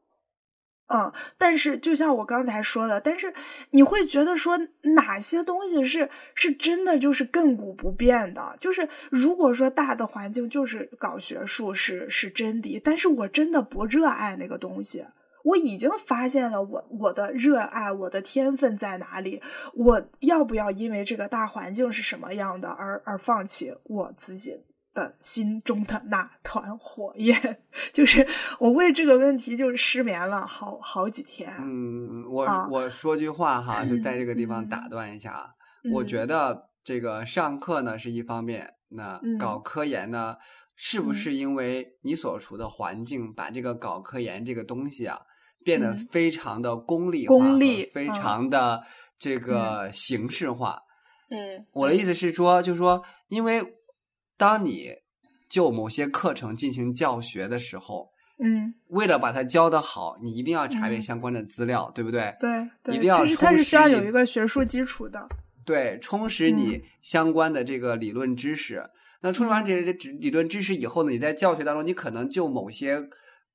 嗯，但是就像我刚才说的，但是你会觉得说哪些东西是是真的就是亘古不变的？就是如果说大的环境就是搞学术是是真理，但是我真的不热爱那个东西。我已经发现了我我的热爱，我的天分在哪里？我要不要因为这个大环境是什么样的而而放弃我自己？的心中的那团火焰，*laughs* 就是我为这个问题就是失眠了好好几天。嗯，我我说句话哈，就在这个地方打断一下。我觉得这个上课呢是一方面，那搞科研呢，是不是因为你所处的环境把这个搞科研这个东西啊变得非常的功利化，功利，非常的这个形式化？嗯，我的意思是说，就是说，因为。当你就某些课程进行教学的时候，嗯，为了把它教的好，你一定要查阅相关的资料，对不对？对，一定要其实它是需要有一个学术基础的。对，充实你相关的这个理论知识。那充实完这些理论知识以后呢，你在教学当中，你可能就某些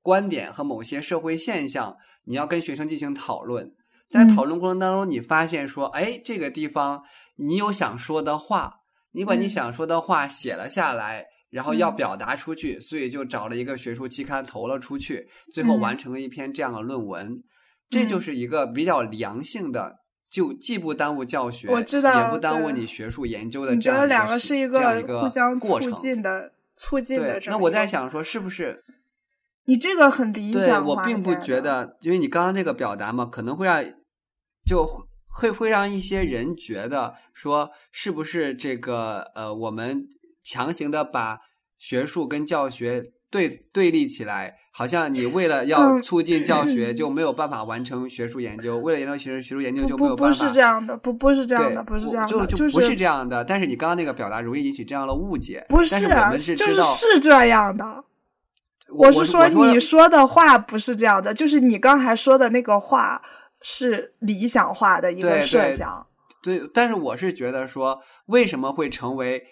观点和某些社会现象，你要跟学生进行讨论。在讨论过程当中，你发现说，哎，这个地方你有想说的话，你把你想说的话写了下来。然后要表达出去，所以就找了一个学术期刊投了出去，最后完成了一篇这样的论文。这就是一个比较良性的，就既不耽误教学，我知道，也不耽误你学术研究的这样两个是一个互相促进的、促进的。那我在想说，是不是你这个很理想对我并不觉得，因为你刚刚那个表达嘛，可能会让就会会让一些人觉得说，是不是这个呃，我们。强行的把学术跟教学对对立起来，好像你为了要促进教学就没有办法完成学术研究，为了研究学学术研究就没有办法。不是这样的，不不是这样的，不是这样的，就就不是这样的。但是你刚刚那个表达容易引起这样的误解。不是，是就是是这样的。我是说你说的话不是这样的，就是你刚才说的那个话是理想化的一个设想。对，但是我是觉得说，为什么会成为？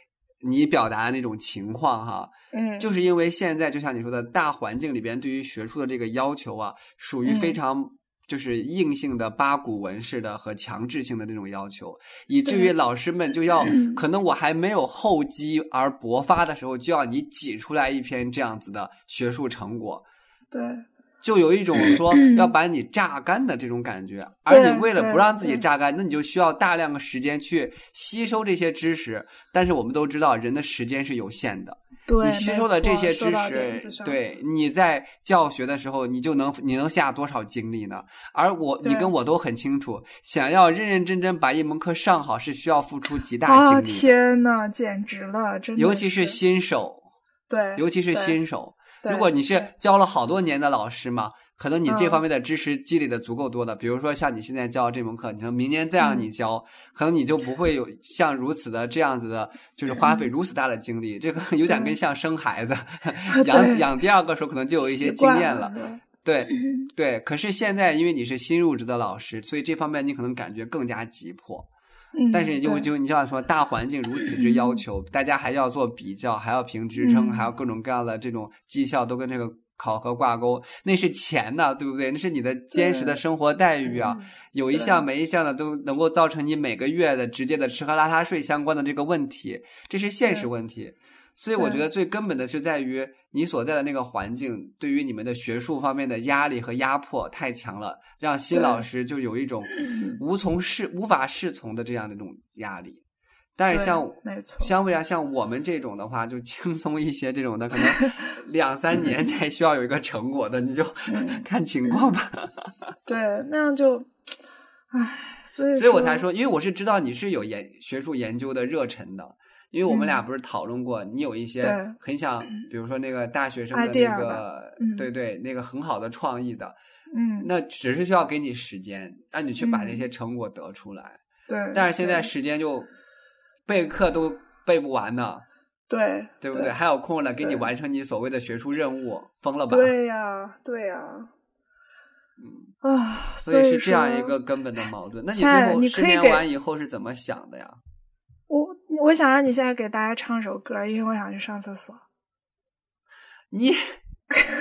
你表达的那种情况哈，嗯，就是因为现在就像你说的大环境里边对于学术的这个要求啊，属于非常就是硬性的八股文式的和强制性的那种要求，以至于老师们就要 *clears throat* 可能我还没有厚积而薄发的时候，就要你挤出来一篇这样子的学术成果，对。就有一种说要把你榨干的这种感觉，而你为了不让自己榨干，那你就需要大量的时间去吸收这些知识。但是我们都知道，人的时间是有限的。对，你吸收了这些知识，对，你在教学的时候，你就能你能下多少精力呢？而我，你跟我都很清楚，想要认认真真把一门课上好，是需要付出极大精力。天呐，简直了，真的，尤其是新手，对，尤其是新手。如果你是教了好多年的老师嘛，可能你这方面的知识积累的足够多的，比如说像你现在教这门课，你说明年再让你教，可能你就不会有像如此的这样子的，就是花费如此大的精力。这个有点跟像生孩子，*laughs* 养养第二个时候可能就有一些经验了。对 *laughs* 对，可是现在因为你是新入职的老师，所以这方面你可能感觉更加急迫。但是就就你像说大环境如此之要求，大家还要做比较，还要评职称，还要各种各样的这种绩效都跟这个考核挂钩，那是钱呐，对不对？那是你的坚实的生活待遇啊，有一项没一项的都能够造成你每个月的直接的吃喝拉撒睡相关的这个问题，这是现实问题。所以我觉得最根本的是在于你所在的那个环境，对于你们的学术方面的压力和压迫太强了，让新老师就有一种 *clears throat* 无从适、无法适从的这样的一种压力。但是像相对啊，像我们这种的话，就轻松一些。这种的可能 *laughs* 两三年才需要有一个成果的，你就看情况吧。*laughs* 对，那样就，唉，所以所以我才说，因为我是知道你是有研学术研究的热忱的。因为我们俩不是讨论过，你有一些很想，比如说那个大学生的那个，对对，那个很好的创意的，嗯，那只是需要给你时间，让你去把这些成果得出来。对，但是现在时间就备课都备不完呢，对，对不对？还有空了给你完成你所谓的学术任务，疯了吧？对呀，对呀，嗯啊，所以是这样一个根本的矛盾。那你最后失眠完以后是怎么想的呀？我我想让你现在给大家唱首歌，因为我想去上厕所。你，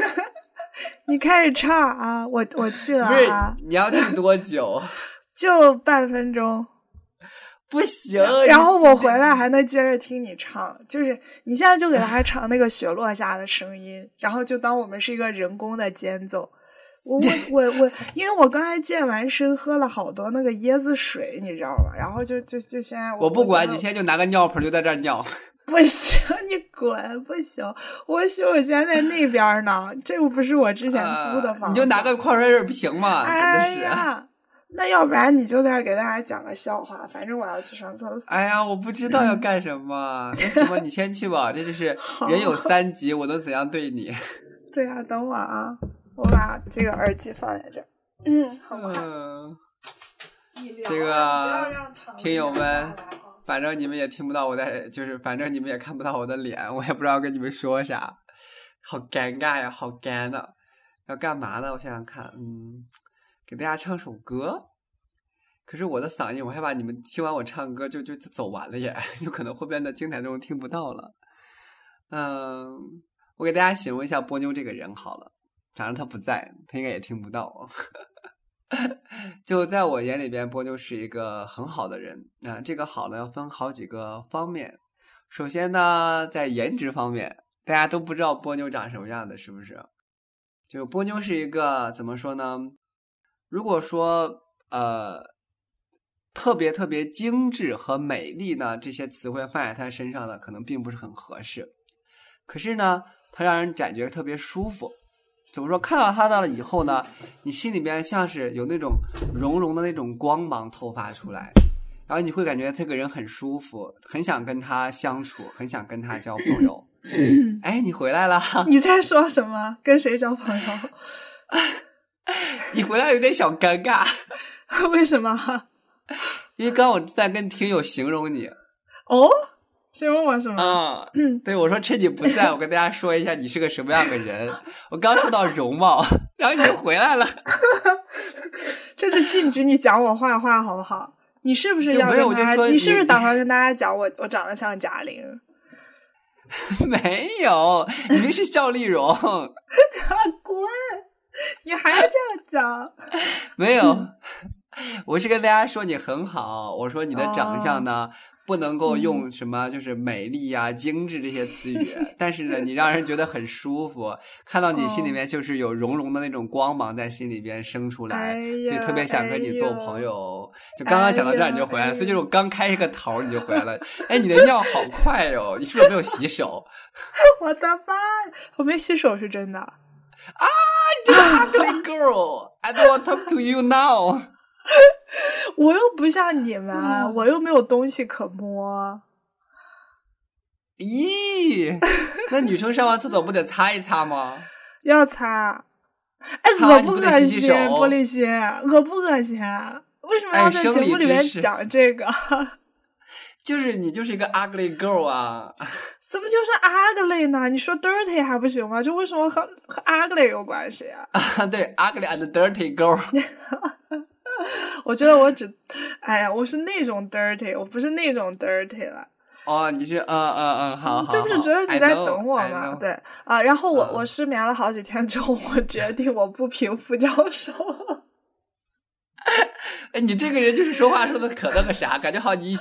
*laughs* 你开始唱啊！我我去了啊！你要去多久？*laughs* 就半分钟。*laughs* 不行。然后我回来还能接着听你唱，就是你现在就给大家唱那个雪落下的声音，然后就当我们是一个人工的间奏。我我我我，因为我刚才健完身，喝了好多那个椰子水，你知道吧？然后就就就现在我不管你，现在就拿个尿盆就在这尿。*laughs* 不行，你滚！不行，我洗手间在那边呢，这又不是我之前租的房。你就拿个矿泉水瓶嘛，真的是。那要不然你就在这给大家讲个笑话，反正我要去上厕所。哎呀，我不知道要干什么。那行吧，你先去吧。这就是 *laughs* 人有三急，我能怎样对你？*laughs* 对呀，等我啊。我把这个耳机放在这儿，嗯，好吧。这个听友们，反正你们也听不到我在，就是反正你们也看不到我的脸，我也不知道跟你们说啥，好尴尬呀，好干呐。要干嘛呢？我想想看，嗯，给大家唱首歌。可是我的嗓音，我害怕你们听完我唱歌就就就走完了耶，*laughs* 就可能会变得精彩内容听不到了。嗯，我给大家形容一下波妞这个人好了，反正他不在，他应该也听不到。*laughs* 就在我眼里边，波妞是一个很好的人。那这个好呢，要分好几个方面。首先呢，在颜值方面，大家都不知道波妞长什么样的，是不是？就波妞是一个怎么说呢？如果说呃。特别特别精致和美丽呢，这些词汇放在她身上呢，可能并不是很合适。可是呢，他让人感觉特别舒服。怎么说？看到他了以后呢，你心里边像是有那种融融的那种光芒透发出来，然后你会感觉这个人很舒服，很想跟他相处，很想跟他交朋友。哎，你回来了？*laughs* 你在说什么？跟谁交朋友？*laughs* 你回来有点小尴尬。*laughs* 为什么？因为刚我在跟听友形容你，哦，形容我什么？啊，对，我说趁你不在，我跟大家说一下你是个什么样的人。*laughs* 我刚说到容貌，*laughs* 然后你就回来了，*laughs* 这是禁止你讲我坏话，好不好？你是不是要跟大家？你是不是打算跟大家讲我我长得像贾玲？没有，你们是赵丽蓉。滚！你还要这样讲？没有。我是跟大家说你很好，我说你的长相呢不能够用什么就是美丽呀、精致这些词语，*laughs* 但是呢你让人觉得很舒服，看到你心里面就是有融融的那种光芒在心里边生出来，所以特别想跟你做朋友。就刚刚讲到这儿你就回来了，所以就是我刚开个头你就回来了。*laughs* 哎，你的尿好快哟，你是不是没有洗手？*laughs* 我的妈，我没洗手是真的。啊，这个 ugly girl，I don't want to talk to you now。*laughs* 我又不像你们，我又没有东西可摸。咦，那女生上完厕所不得擦一擦吗？*laughs* 要擦。哎，恶不恶心？玻璃心，恶不恶心？为什么要在节目里面讲这个？*laughs* 就是你就是一个 ugly girl 啊！怎么就是 ugly 呢？你说 dirty 还不行吗？就为什么和和 ugly 有关系啊？啊，对，ugly and dirty girl。*laughs* 我觉得我只，哎呀，我是那种 dirty，我不是那种 dirty 了。哦，你是，嗯嗯嗯，好，这不是觉得你在等我吗？对啊，然后我我失眠了好几天之后，我决定我不评副教授。*laughs* 哎，你这个人就是说话说的可那个啥，感觉好你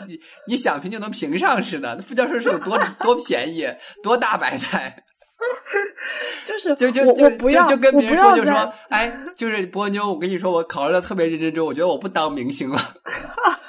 你想评就能评上似的。那副教授是有多 *laughs* 多便宜，多大白菜。*laughs* 就是就就就就就跟别人说，就说哎，就是波妞，我跟你说，我考虑的特别认真之后，我觉得我不当明星了。*laughs*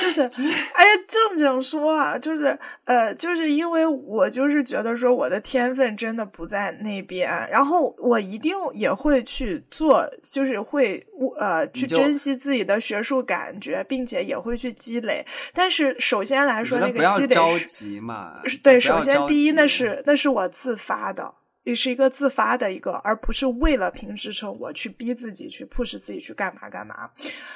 就是，*laughs* 哎呀，正经说啊，就是呃，就是因为我就是觉得说我的天分真的不在那边，然后我一定也会去做，就是会呃去珍惜自己的学术感觉，并且也会去积累。但是首先来说，那个积累着急嘛，对，首先第一那是那是我自发的。也是一个自发的一个，而不是为了评职称我去逼自己去 push 自己去干嘛干嘛。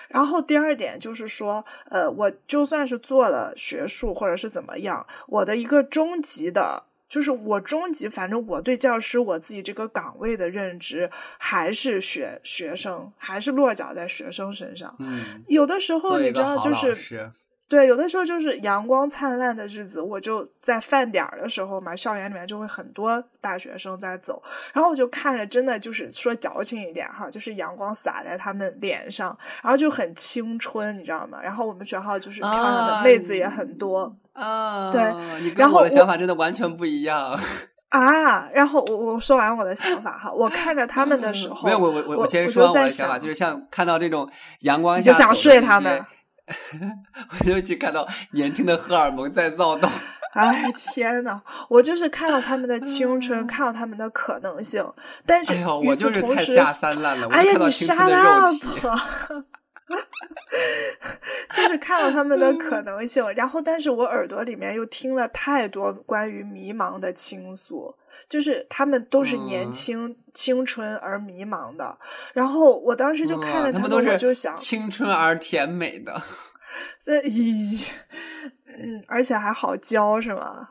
然后第二点就是说，呃，我就算是做了学术或者是怎么样，我的一个终极的，就是我终极，反正我对教师我自己这个岗位的认知还是学学生，还是落脚在学生身上。嗯，有的时候你知道就是。对，有的时候就是阳光灿烂的日子，我就在饭点儿的时候嘛，校园里面就会很多大学生在走，然后我就看着，真的就是说矫情一点哈，就是阳光洒在他们脸上，然后就很青春，你知道吗？然后我们学校就是漂亮的妹子也很多啊，对，你跟我的想法真的完全不一样 *laughs* 啊。然后我我说完我的想法哈，我看着他们的时候，没有我我我我先说我的想法，就是像看到这种阳光下就想睡他们。*laughs* 我就去看到年轻的荷尔蒙在躁动。*laughs* 哎天呐，我就是看到他们的青春，看到他们的可能性。但是，哎呦，我就是太下三滥了。哎呀，你杀了我！就是看到他们的可能性，然后，但是我耳朵里面又听了太多关于迷茫的倾诉。就是他们都是年轻、青春而迷茫的，然后我当时就看着他们，我就想青春而甜美的，*laughs* 那，咦，*laughs* 嗯，而且还好教是吗？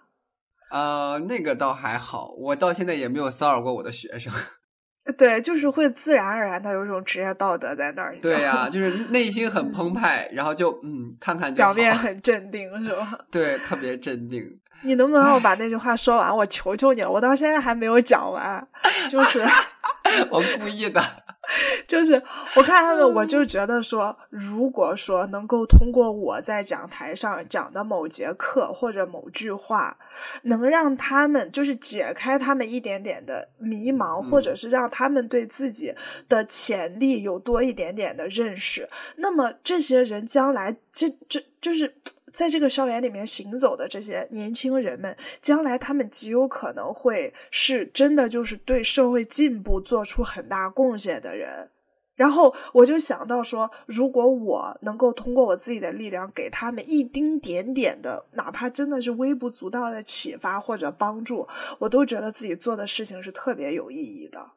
呃，那个倒还好，我到现在也没有骚扰过我的学生。*laughs* 对，就是会自然而然的有一种职业道德在那儿。对呀，就是内心很澎湃，然后就嗯，看看表面很镇定，是吧？对，特别镇定。你能不能让我把那句话说完？我求求你了，我到现在还没有讲完。就是 *laughs* 我故意的。就是我看他们，我就觉得说，如果说能够通过我在讲台上讲的某节课或者某句话，能让他们就是解开他们一点点的迷茫，或者是让他们对自己的潜力有多一点点的认识，那么这些人将来，这这就是。在这个校园里面行走的这些年轻人们，将来他们极有可能会是真的，就是对社会进步做出很大贡献的人。然后我就想到说，如果我能够通过我自己的力量给他们一丁点点的，哪怕真的是微不足道的启发或者帮助，我都觉得自己做的事情是特别有意义的。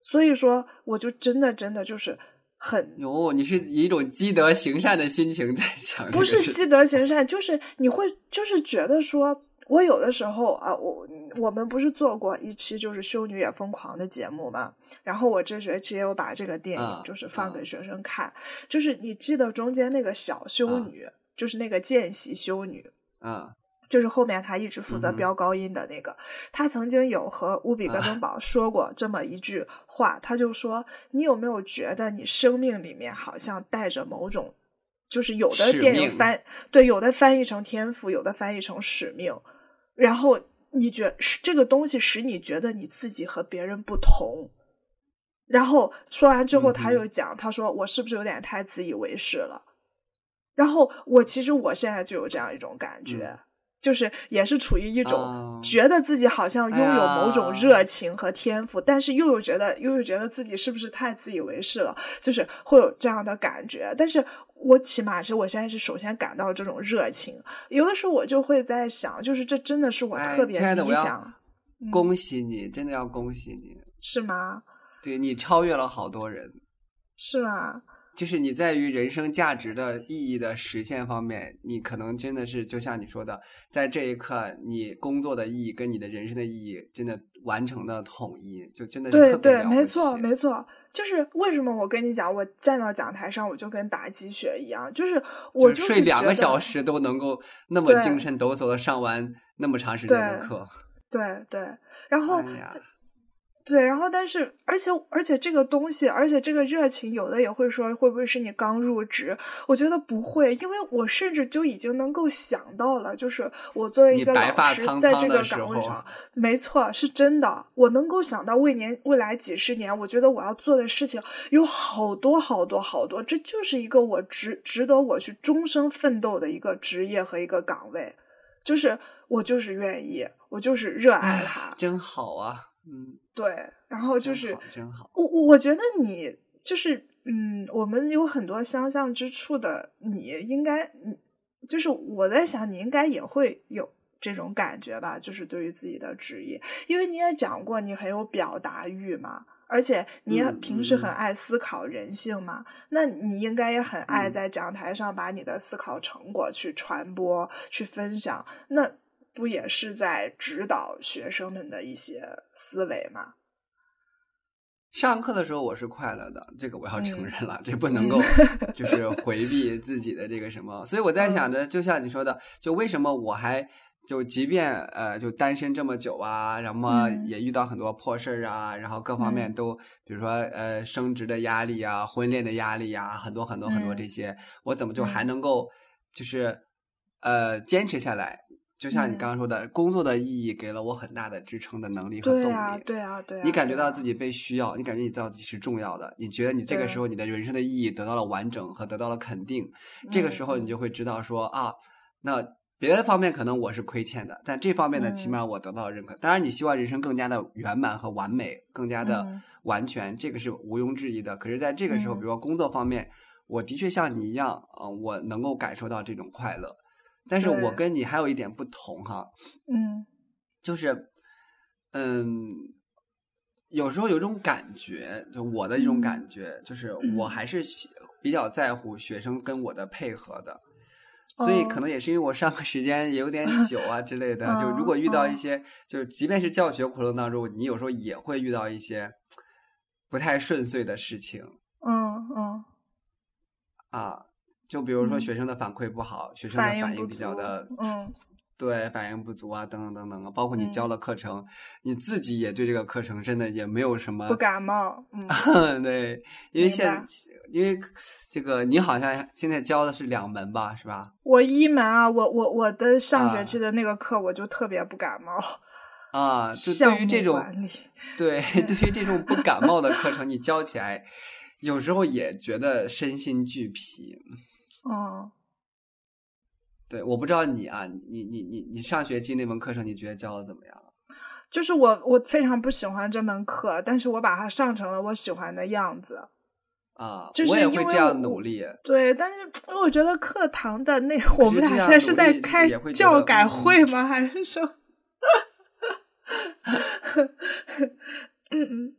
所以说，我就真的真的就是。很哟，你是以一种积德行善的心情在想，不是积德行善，就是你会就是觉得说，我有的时候啊，我我们不是做过一期就是修女也疯狂的节目嘛，然后我这学期也有把这个电影就是放给学生看，就是你记得中间那个小修女，就是那个见习修女，嗯。就是后面他一直负责飙高音的那个，他曾经有和乌比格登堡说过这么一句话，他就说：“你有没有觉得你生命里面好像带着某种，就是有的电影翻对，有的翻译成天赋，有的翻译成使命，然后你觉是这个东西使你觉得你自己和别人不同。”然后说完之后，他又讲，他说：“我是不是有点太自以为是了？”然后我其实我现在就有这样一种感觉。就是也是处于一种觉得自己好像拥有某种热情和天赋，但是又又觉得又又觉得自己是不是太自以为是了，就是会有这样的感觉。但是我起码是我现在是首先感到这种热情，有的时候我就会在想，就是这真的是我特别理想。恭喜你，真的要恭喜你，是吗？对你超越了好多人，是吗？就是你在于人生价值的意义的实现方面，你可能真的是就像你说的，在这一刻，你工作的意义跟你的人生的意义真的完成的统一，就真的是对对，没错没错。就是为什么我跟你讲，我站到讲台上，我就跟打鸡血一样，就是我睡两个小时都能够那么精神抖擞的上完那么长时间的课，对对，然 *laughs* 后。对，然后但是，而且而且这个东西，而且这个热情，有的也会说，会不会是你刚入职？我觉得不会，因为我甚至就已经能够想到了，就是我作为一个老师，在这个岗位上，没错，是真的，我能够想到未年未来几十年，我觉得我要做的事情有好多好多好多，这就是一个我值值得我去终生奋斗的一个职业和一个岗位，就是我就是愿意，我就是热爱它，真好啊，嗯。对，然后就是真好。我我觉得你就是，嗯，我们有很多相像之处的，你应该，嗯，就是我在想，你应该也会有这种感觉吧？就是对于自己的职业，因为你也讲过，你很有表达欲嘛，而且你也平时很爱思考人性嘛，那你应该也很爱在讲台上把你的思考成果去传播、去分享。那。不也是在指导学生们的一些思维吗？上课的时候我是快乐的，这个我要承认了，这不能够 *laughs* 就是回避自己的这个什么。所以我在想着，就像你说的，就为什么我还就即便呃就单身这么久啊，然后也遇到很多破事儿啊，然后各方面都比如说呃升职的压力啊，婚恋的压力啊，很多很多很多这些，我怎么就还能够就是呃坚持下来？就像你刚刚说的，工作的意义给了我很大的支撑的能力和动力。对啊，对啊，对啊。你感觉到自己被需要，你感觉你知道自己是重要的，你觉得你这个时候你的人生的意义得到了完整和得到了肯定。这个时候你就会知道说啊，那别的方面可能我是亏欠的，但这方面呢，起码我得到了认可。当然，你希望人生更加的圆满和完美，更加的完全，这个是毋庸置疑的。可是，在这个时候，比如说工作方面，我的确像你一样，嗯，我能够感受到这种快乐。但是我跟你还有一点不同哈，嗯，就是，嗯，有时候有种感觉，就我的一种感觉，就是我。还是比较在乎学生跟我的配合的，所以可能。也是因为我上课时间也有点 *laughs* 久啊之类的，就如果遇到一些，就是即便是教学过程当中，你有时候也会遇到一些不太顺遂的事情。嗯嗯。啊，就比如说学生的反馈不好，学生的反应比较的，嗯，对，反应不足啊，等等等等啊，包括你教了课程，你自己也对这个课程真的也没有什么不感冒。嗯，*laughs* 对，因为现因为这个你好像现在教的是两门吧，是吧？我一门啊，我我我的上学期的那个课我就特别不感冒。啊，就对于这种，对，对于这种不感冒的课程，*laughs* 你教起来。有时候也觉得身心俱疲。哦，对，我不知道你啊，你你你你上学期那门课程，你觉得教的怎么样？就是我我非常不喜欢这门课，但是我把它上成了我喜欢的样子。啊，我也会这样努力。对，但是我觉得课堂的那我们俩现在是在开教改会吗？还是说？*laughs* 嗯嗯。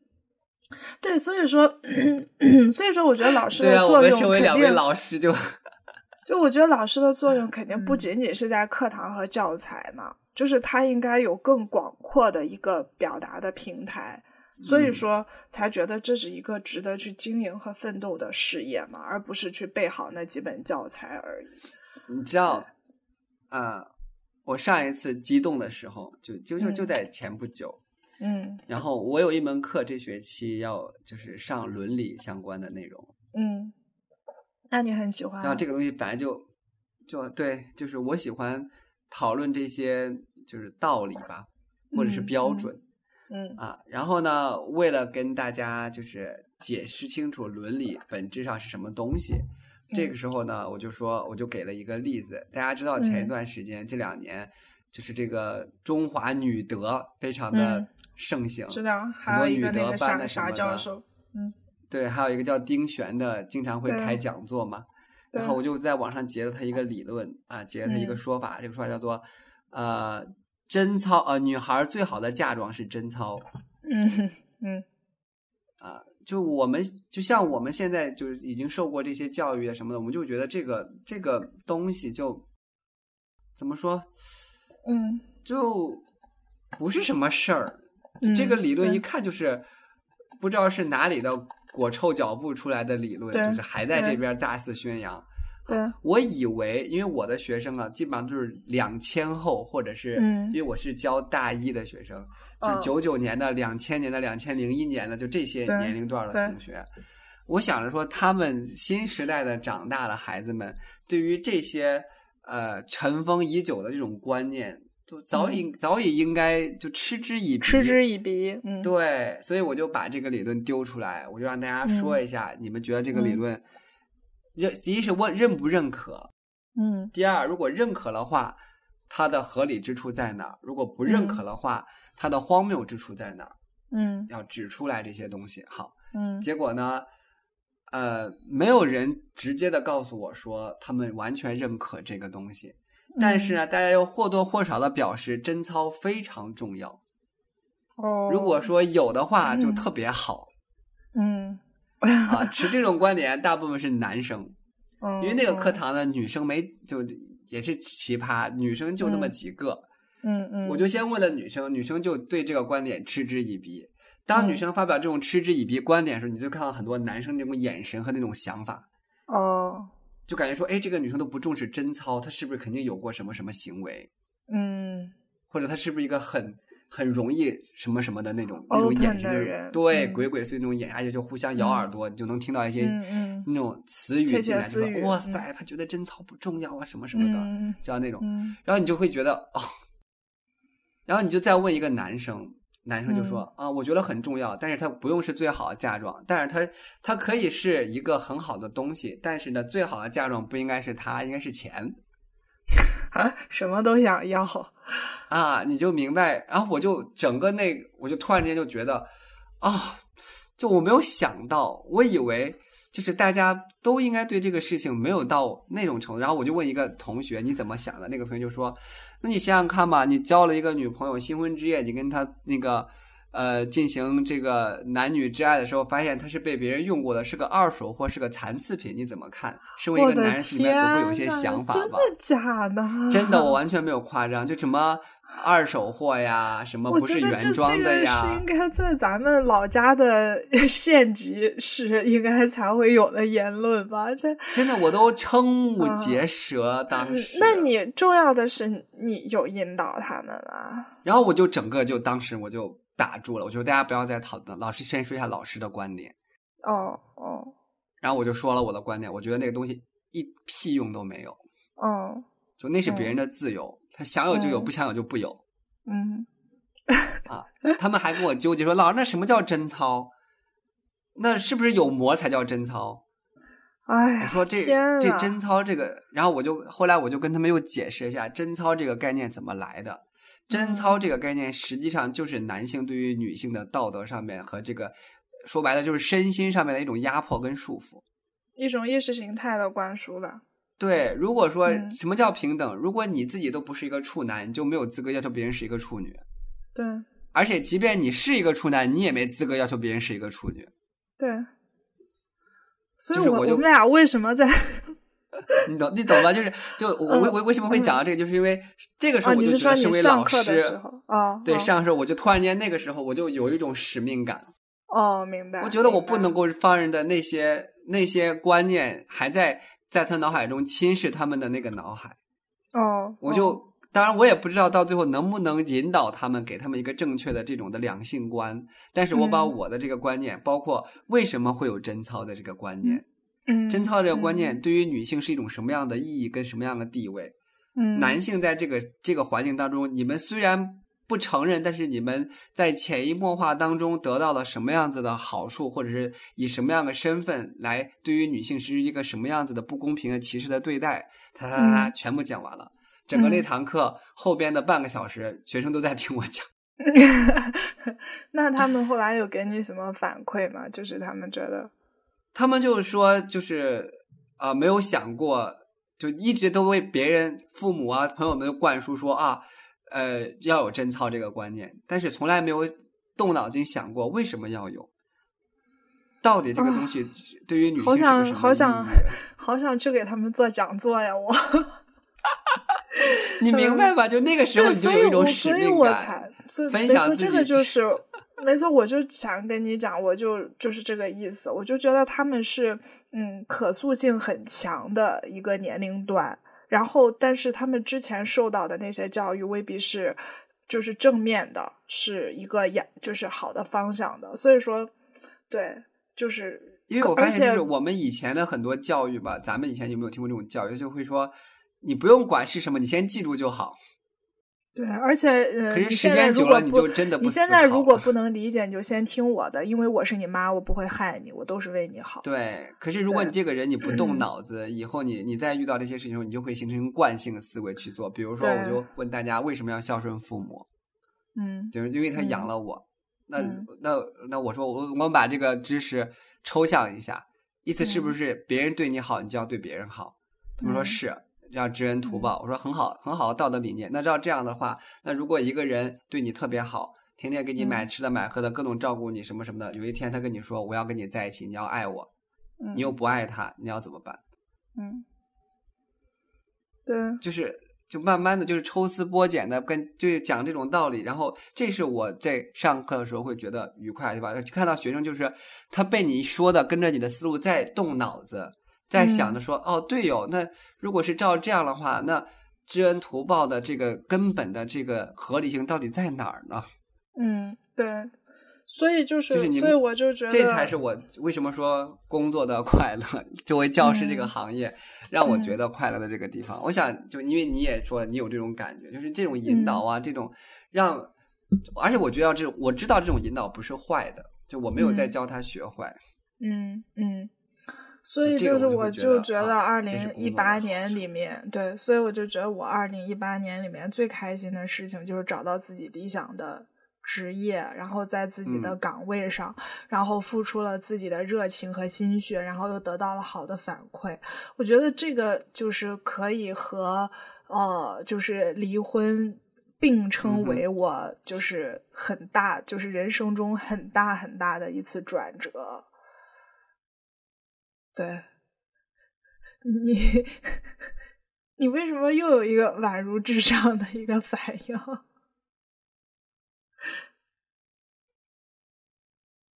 对，所以说，所以说，我觉得老师的作用肯定，老师就就我觉得老师的作用肯定不仅仅是在课堂和教材嘛，就是他应该有更广阔的一个表达的平台，所以说才觉得这是一个值得去经营和奋斗的事业嘛，而不是去背好那几本教材而已。你知道，啊，我上一次激动的时候，就就就就在前不久。嗯，然后我有一门课，这学期要就是上伦理相关的内容。嗯，那你很喜欢？然后这个东西本来就就对，就是我喜欢讨论这些就是道理吧，或者是标准。嗯啊，然后呢，为了跟大家就是解释清楚伦理本质上是什么东西，这个时候呢，我就说我就给了一个例子。大家知道前一段时间这两年就是这个中华女德非常的。盛行，知道很多女德班的什么的，嗯，对，还有一个叫丁璇的，经常会开讲座嘛。然后我就在网上截了他一个理论啊，截了他一个说法，这个说法叫做呃贞操，呃女孩最好的嫁妆是贞操。嗯嗯，啊，就我们就像我们现在就是已经受过这些教育啊什么的，我们就觉得这个这个东西就怎么说，嗯，就不是什么事儿。这个理论一看就是不知道是哪里的裹臭脚布出来的理论，就是还在这边大肆宣扬。对，我以为因为我的学生啊，基本上都是两千后，或者是因为我是教大一的学生，就是九九年的、两千年的、两千零一年的，就这些年龄段的同学。我想着说，他们新时代的长大的孩子们，对于这些呃尘封已久的这种观念。就早已早已应该就嗤之以鼻，嗤之以鼻。嗯，对，所以我就把这个理论丢出来，我就让大家说一下，你们觉得这个理论认第一是问认不认可，嗯，第二如果认可的话，它的合理之处在哪儿？如果不认可的话，它的荒谬之处在哪儿？嗯，要指出来这些东西。好，嗯，结果呢，呃，没有人直接的告诉我说他们完全认可这个东西。但是呢，大家又或多或少的表示贞操非常重要。哦，如果说有的话，就特别好。嗯，啊，*laughs* 持这种观点大部分是男生，因为那个课堂的女生没就也是奇葩，女生就那么几个。嗯嗯，我就先问了女生，女生就对这个观点嗤之以鼻。当女生发表这种嗤之以鼻观点的时候，你就看到很多男生那种眼神和那种想法。哦。就感觉说，哎，这个女生都不重视贞操，她是不是肯定有过什么什么行为？嗯，或者她是不是一个很很容易什么什么的那种那种眼神？对，鬼鬼祟那种眼，而且就互相咬耳朵，你就能听到一些那种词语进来，就说哇塞，他觉得贞操不重要啊，什么什么的，就像那种，然后你就会觉得哦，然后你就再问一个男生。男生就说啊，我觉得很重要，但是它不用是最好的嫁妆，但是它它可以是一个很好的东西，但是呢，最好的嫁妆不应该是它，应该是钱 *laughs* 啊，什么都想要啊，你就明白，然后我就整个那，我就突然之间就觉得啊，就我没有想到，我以为。就是大家都应该对这个事情没有到那种程度，然后我就问一个同学你怎么想的？那个同学就说：“那你想想看吧，你交了一个女朋友，新婚之夜，你跟她那个呃进行这个男女之爱的时候，发现她是被别人用过的，是个二手货，是个残次品，你怎么看？身为一个男人，心里面总会有一些想法吧？真的假的？真的，我完 *laughs* 全没有夸张，就什么。二手货呀，什么不是原装的呀？是应该在咱们老家的 *laughs* 县级市应该才会有的言论吧？这真的我都瞠目结舌。当时，那你重要的是你有引导他们吗？然后我就整个就当时我就打住了，我说大家不要再讨论，老师先说一下老师的观点。哦哦。然后我就说了我的观点，我觉得那个东西一屁用都没有。哦。就那是别人的自由，他想有就有，不想有就不有。嗯，*laughs* 啊，他们还跟我纠结说：“老师，那什么叫贞操？那是不是有膜才叫贞操？”哎，我说这这贞操这个，然后我就后来我就跟他们又解释一下贞操这个概念怎么来的。贞操这个概念实际上就是男性对于女性的道德上面和这个说白了就是身心上面的一种压迫跟束缚，一种意识形态的灌输吧。对，如果说什么叫平等？如果你自己都不是一个处男，你就没有资格要求别人是一个处女。对，而且即便你是一个处男，你也没资格要求别人是一个处女。对，所以我我们俩为什么在？*laughs* 你懂你懂吧？就是就 *laughs* 我为为什么会讲到这个？就是因为这个时候我就觉得身为老师啊，对上时候我就突然间那个时候我就有一种使命感。哦，明白。我觉得我不能够放任的那些那些观念还在。在他脑海中侵蚀他们的那个脑海，哦，我就当然我也不知道到最后能不能引导他们，给他们一个正确的这种的两性观。但是我把我的这个观念，包括为什么会有贞操的这个观念，嗯，贞操这个观念对于女性是一种什么样的意义跟什么样的地位？嗯，男性在这个这个环境当中，你们虽然。不承认，但是你们在潜移默化当中得到了什么样子的好处，或者是以什么样的身份来对于女性实施一个什么样子的不公平的歧视的对待？他他他全部讲完了。整个那堂课后边的半个小时，学生都在听我讲。*laughs* 那他们后来有给你什么反馈吗？就是他们觉得，他们就是说，就是啊，没有想过，就一直都为别人、父母啊、朋友们灌输说啊。呃，要有贞操这个观念，但是从来没有动脑筋想过为什么要有。到底这个东西对于女性是什么好想 *laughs* 好想去给他们做讲座呀！我，*laughs* 你明白吧？就那个时候你就有一种使命感，分享。这个就是没错，我就想跟你讲，我就就是这个意思。我就觉得他们是嗯，可塑性很强的一个年龄段。然后，但是他们之前受到的那些教育未必是，就是正面的，是一个呀，就是好的方向的。所以说，对，就是因为我发现，就是我们以前的很多教育吧，咱们以前有没有听过这种教育？就会说，你不用管是什么，你先记住就好。对，而且呃，可是时间久了，你就真的不。你现在如果不能理解，你就先听我的，因为我是你妈，我不会害你，我都是为你好。对，可是如果你这个人你不动 *clears throat* 脑子，以后你你再遇到这些事情时候，你就会形成惯性思维去做。比如说，我就问大家为什么要孝顺父母？嗯，就是因为他养了我。那那那我说我我们把这个知识抽象一下，意思是不是别人对你好，你就要对别人好？他们说是。要知恩图报，我说很好，很好的道德理念。那照这样的话，那如果一个人对你特别好，天天给你买吃的买喝的，各种照顾你什么什么的，有一天他跟你说我要跟你在一起，你要爱我，你又不爱他，你要怎么办？嗯，对，就是就慢慢的就是抽丝剥茧的跟就是讲这种道理，然后这是我在上课的时候会觉得愉快，对吧？看到学生就是他被你说的跟着你的思路在动脑子。在想着说，哦，对哦，那如果是照这样的话，那知恩图报的这个根本的这个合理性到底在哪儿呢？嗯，对，所以就是，就是你，所以我就觉得这才是我为什么说工作的快乐，作为教师这个行业让我觉得快乐的这个地方。我想，就因为你也说你有这种感觉，就是这种引导啊，这种让，而且我觉得这种我知道这种引导不是坏的，就我没有在教他学坏。嗯嗯。所以就是，我就觉得二零一八年里面，对，所以我就觉得我二零一八年里面最开心的事情就是找到自己理想的职业，然后在自己的岗位上，然后付出了自己的热情和心血，然后又得到了好的反馈。我觉得这个就是可以和呃，就是离婚并称为我就是很大，就是人生中很大很大的一次转折。对，你 *laughs* 你为什么又有一个宛如智障的一个反应？*laughs*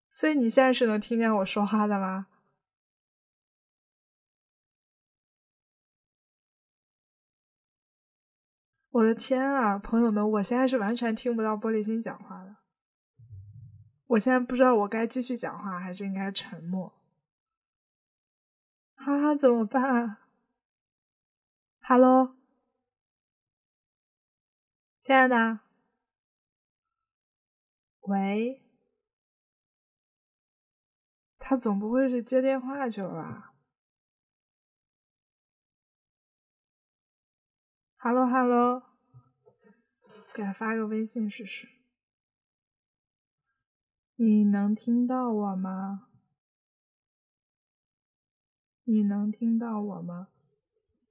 所以你现在是能听见我说话的吗？我的天啊，朋友们，我现在是完全听不到玻璃心讲话的。我现在不知道我该继续讲话还是应该沉默。哈哈，怎么办？Hello，亲爱的，喂，他总不会是接电话去了吧？Hello，Hello，给他发个微信试试。你能听到我吗？你能听到我吗？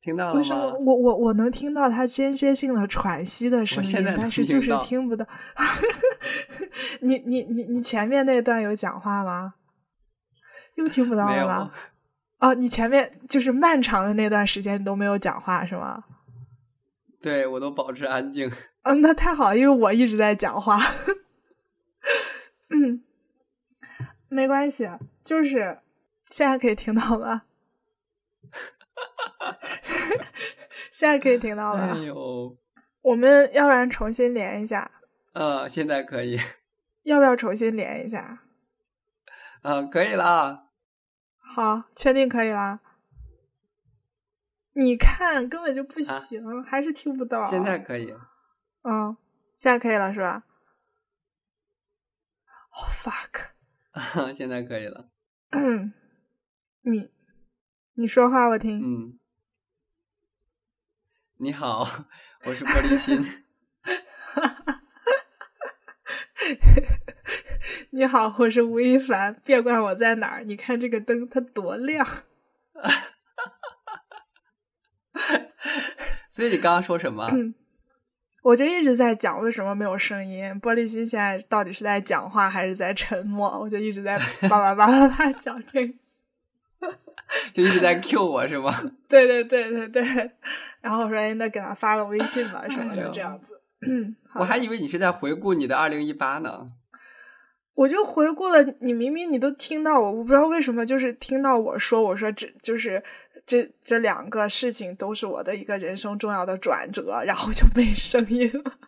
听到了吗？为什么我我我能听到他间歇性的喘息的声音，但是就是听不到。*laughs* 你你你你前面那段有讲话吗？又听不到了吗？哦，你前面就是漫长的那段时间你都没有讲话是吗？对我都保持安静。嗯，那太好，因为我一直在讲话。*coughs* 嗯，没关系，就是现在可以听到了。*laughs* 现在可以听到了。哎呦，我们要不然重新连一下？呃，现在可以。要不要重新连一下？嗯，可以了。好，确定可以了。你看，根本就不行，还是听不到。现在可以。嗯，现在可以了，是吧？Oh fuck！*laughs* 现在可以了。你，你说话我听。嗯。你好，*laughs* 我是玻璃心。*laughs* 你好，我是吴亦凡。别管我在哪儿，你看这个灯，它多亮。*laughs* 所以你刚刚说什么？我就一直在讲为什么没有声音。玻璃心现在到底是在讲话还是在沉默？我就一直在叭叭叭叭叭讲这个，就一直在 Q 我是吗？*laughs* 对对对对对。然后我说：“那给他发个微信吧，什么的这样子。*laughs* ”我还以为你是在回顾你的二零一八呢。我就回顾了，你明明你都听到我，我不知道为什么，就是听到我说，我说这就是。这这两个事情都是我的一个人生重要的转折，然后就没声音了。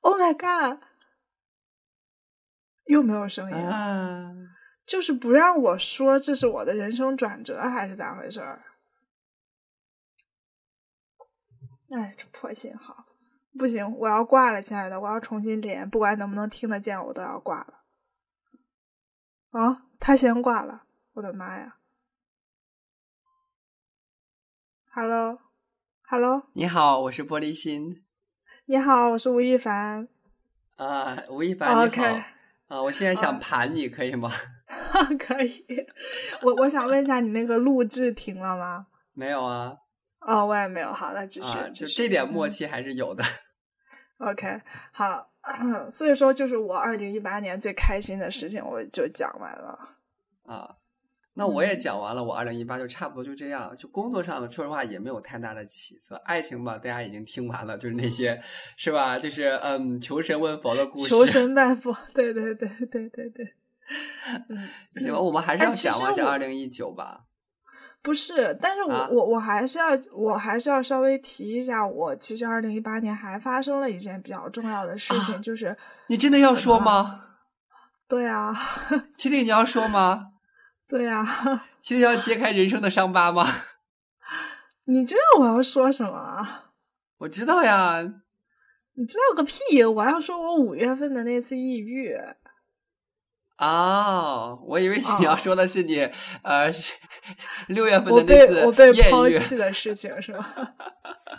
Oh my god！又没有声音，就是不让我说这是我的人生转折，还是咋回事儿？哎，这破信号，不行，我要挂了，亲爱的，我要重新连，不管能不能听得见，我都要挂了。啊，他先挂了。我的妈呀！Hello，Hello，你好，我是玻璃心。你好，我是吴亦凡。啊，吴亦凡，你好。啊，我现在想盘你，可以吗？*laughs* 可以。我我想问一下，你那个录制停了吗？没有啊。哦，我也没有。好，那继续。就这点默契还是有的。OK，好。*coughs* 所以说，就是我二零一八年最开心的事情，我就讲完了。啊。那我也讲完了，我二零一八就差不多就这样。就工作上，说实话也没有太大的起色。爱情吧，大家已经听完了，就是那些，是吧？就是嗯，求神问佛的故事。求神拜佛，对对对对对对。嗯，*laughs* 行吧，我们还是要讲一下二零一九吧。不是，但是我我我还是要我还是要稍微提一下，我其实二零一八年还发生了一件比较重要的事情，就是你真的要说吗？对啊，确定你要说吗？*laughs* 对啊，确定要揭开人生的伤疤吗？*laughs* 你知道我要说什么？我知道呀。你知道个屁！我要说我五月份的那次抑郁。哦，我以为你要说的是你呃六月份的那次我被抛弃的事情是吧？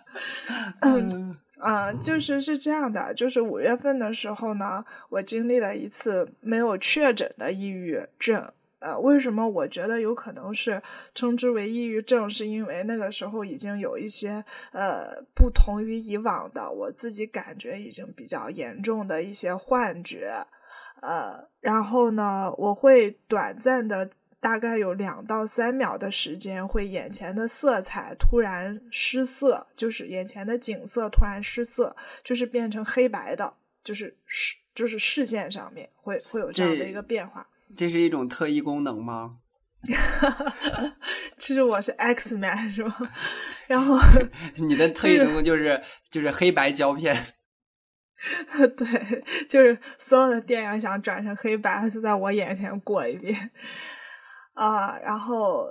*laughs* 嗯嗯，就是是这样的，就是五月份的时候呢，我经历了一次没有确诊的抑郁症。呃，为什么我觉得有可能是称之为抑郁症？是因为那个时候已经有一些呃不同于以往的，我自己感觉已经比较严重的一些幻觉，呃，然后呢，我会短暂的大概有两到三秒的时间，会眼前的色彩突然失色，就是眼前的景色突然失色，就是变成黑白的，就是视就是视线上面会会有这样的一个变化。这是一种特异功能吗？*laughs* 其实我是 X Man 是吧？*laughs* 然后 *laughs* 你的特异功能就是就是黑白胶片。*laughs* 对，就是所有的电影想转成黑白，就在我眼前过一遍啊。然后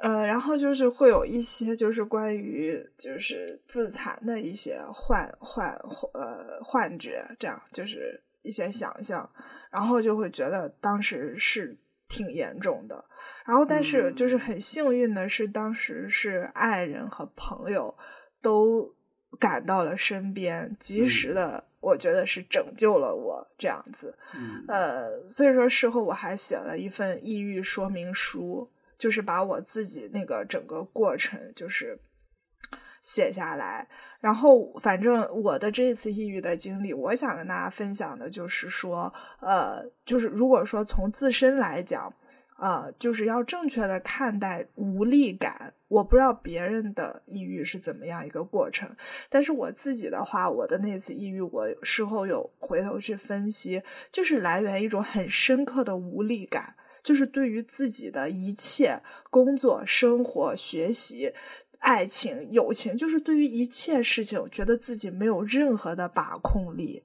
呃，然后就是会有一些就是关于就是自残的一些幻幻呃幻觉，这样就是一些想象。然后就会觉得当时是挺严重的，然后但是就是很幸运的是，当时是爱人和朋友都赶到了身边，及时的，我觉得是拯救了我这样子。呃，所以说事后我还写了一份抑郁说明书，就是把我自己那个整个过程就是。写下来，然后反正我的这一次抑郁的经历，我想跟大家分享的就是说，呃，就是如果说从自身来讲，呃，就是要正确的看待无力感。我不知道别人的抑郁是怎么样一个过程，但是我自己的话，我的那次抑郁，我事后有回头去分析，就是来源一种很深刻的无力感，就是对于自己的一切工作、生活、学习。爱情、友情，就是对于一切事情，觉得自己没有任何的把控力。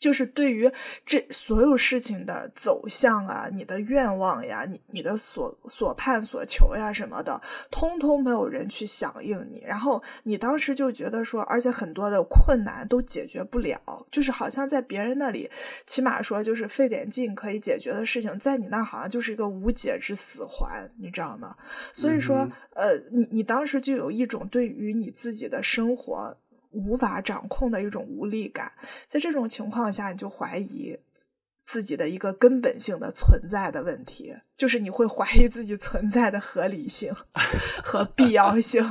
就是对于这所有事情的走向啊，你的愿望呀，你你的所所盼所求呀什么的，通通没有人去响应你。然后你当时就觉得说，而且很多的困难都解决不了，就是好像在别人那里，起码说就是费点劲可以解决的事情，在你那儿好像就是一个无解之死环，你知道吗？所以说，呃，你你当时就有一种对于你自己的生活。无法掌控的一种无力感，在这种情况下，你就怀疑自己的一个根本性的存在的问题，就是你会怀疑自己存在的合理性和必要性，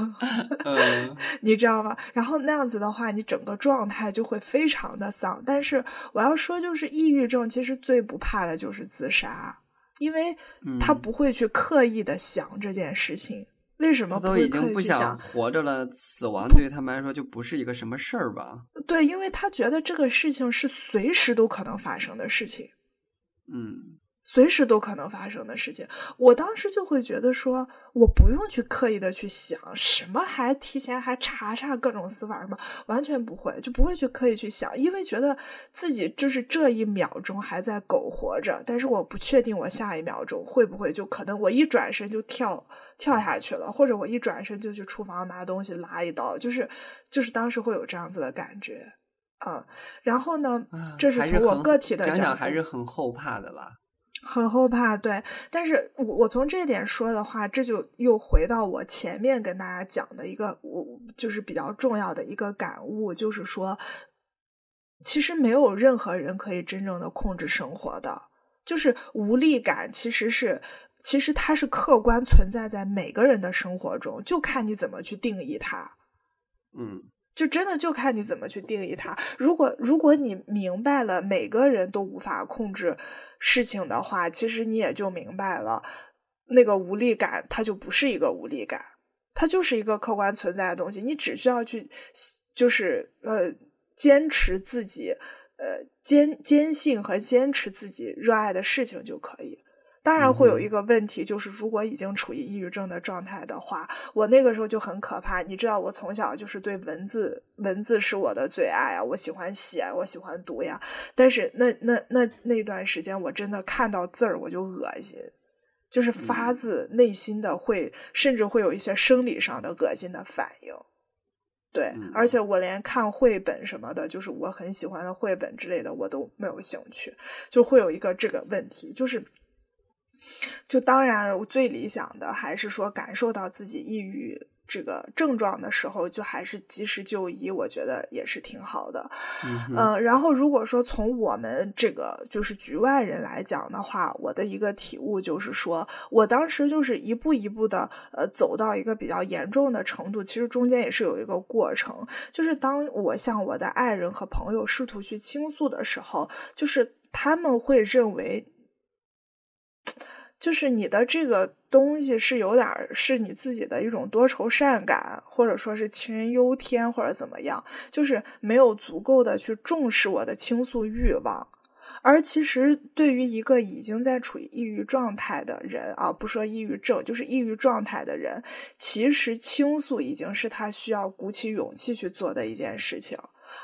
*laughs* 你知道吗？然后那样子的话，你整个状态就会非常的丧。但是我要说，就是抑郁症其实最不怕的就是自杀，因为他不会去刻意的想这件事情。为什么都已经不想活着了？死亡对他们来说就不是一个什么事儿吧？对，因为他觉得这个事情是随时都可能发生的事情。嗯。随时都可能发生的事情，我当时就会觉得说，我不用去刻意的去想什么，还提前还查查各种死法什么，完全不会，就不会去刻意去想，因为觉得自己就是这一秒钟还在苟活着，但是我不确定我下一秒钟会不会就可能我一转身就跳跳下去了，或者我一转身就去厨房拿东西拉一刀，就是就是当时会有这样子的感觉嗯。然后呢，这是从我个体的想想还是很后怕的吧。很后怕，对，但是我我从这点说的话，这就又回到我前面跟大家讲的一个，我就是比较重要的一个感悟，就是说，其实没有任何人可以真正的控制生活的，就是无力感，其实是其实它是客观存在在每个人的生活中，就看你怎么去定义它，嗯。就真的就看你怎么去定义它。如果如果你明白了每个人都无法控制事情的话，其实你也就明白了那个无力感，它就不是一个无力感，它就是一个客观存在的东西。你只需要去就是呃坚持自己呃坚坚信和坚持自己热爱的事情就可以。当然会有一个问题，就是如果已经处于抑郁症的状态的话，我那个时候就很可怕。你知道，我从小就是对文字，文字是我的最爱啊，我喜欢写，我喜欢读呀。但是那那那那段时间，我真的看到字儿我就恶心，就是发自内心的会，甚至会有一些生理上的恶心的反应。对，而且我连看绘本什么的，就是我很喜欢的绘本之类的，我都没有兴趣，就会有一个这个问题，就是。就当然，最理想的还是说感受到自己抑郁这个症状的时候，就还是及时就医，我觉得也是挺好的。嗯，然后如果说从我们这个就是局外人来讲的话，我的一个体悟就是说，我当时就是一步一步的呃走到一个比较严重的程度，其实中间也是有一个过程。就是当我向我的爱人和朋友试图去倾诉的时候，就是他们会认为。就是你的这个东西是有点是你自己的一种多愁善感，或者说是杞人忧天，或者怎么样，就是没有足够的去重视我的倾诉欲望。而其实对于一个已经在处于抑郁状态的人啊，不说抑郁症，就是抑郁状态的人，其实倾诉已经是他需要鼓起勇气去做的一件事情。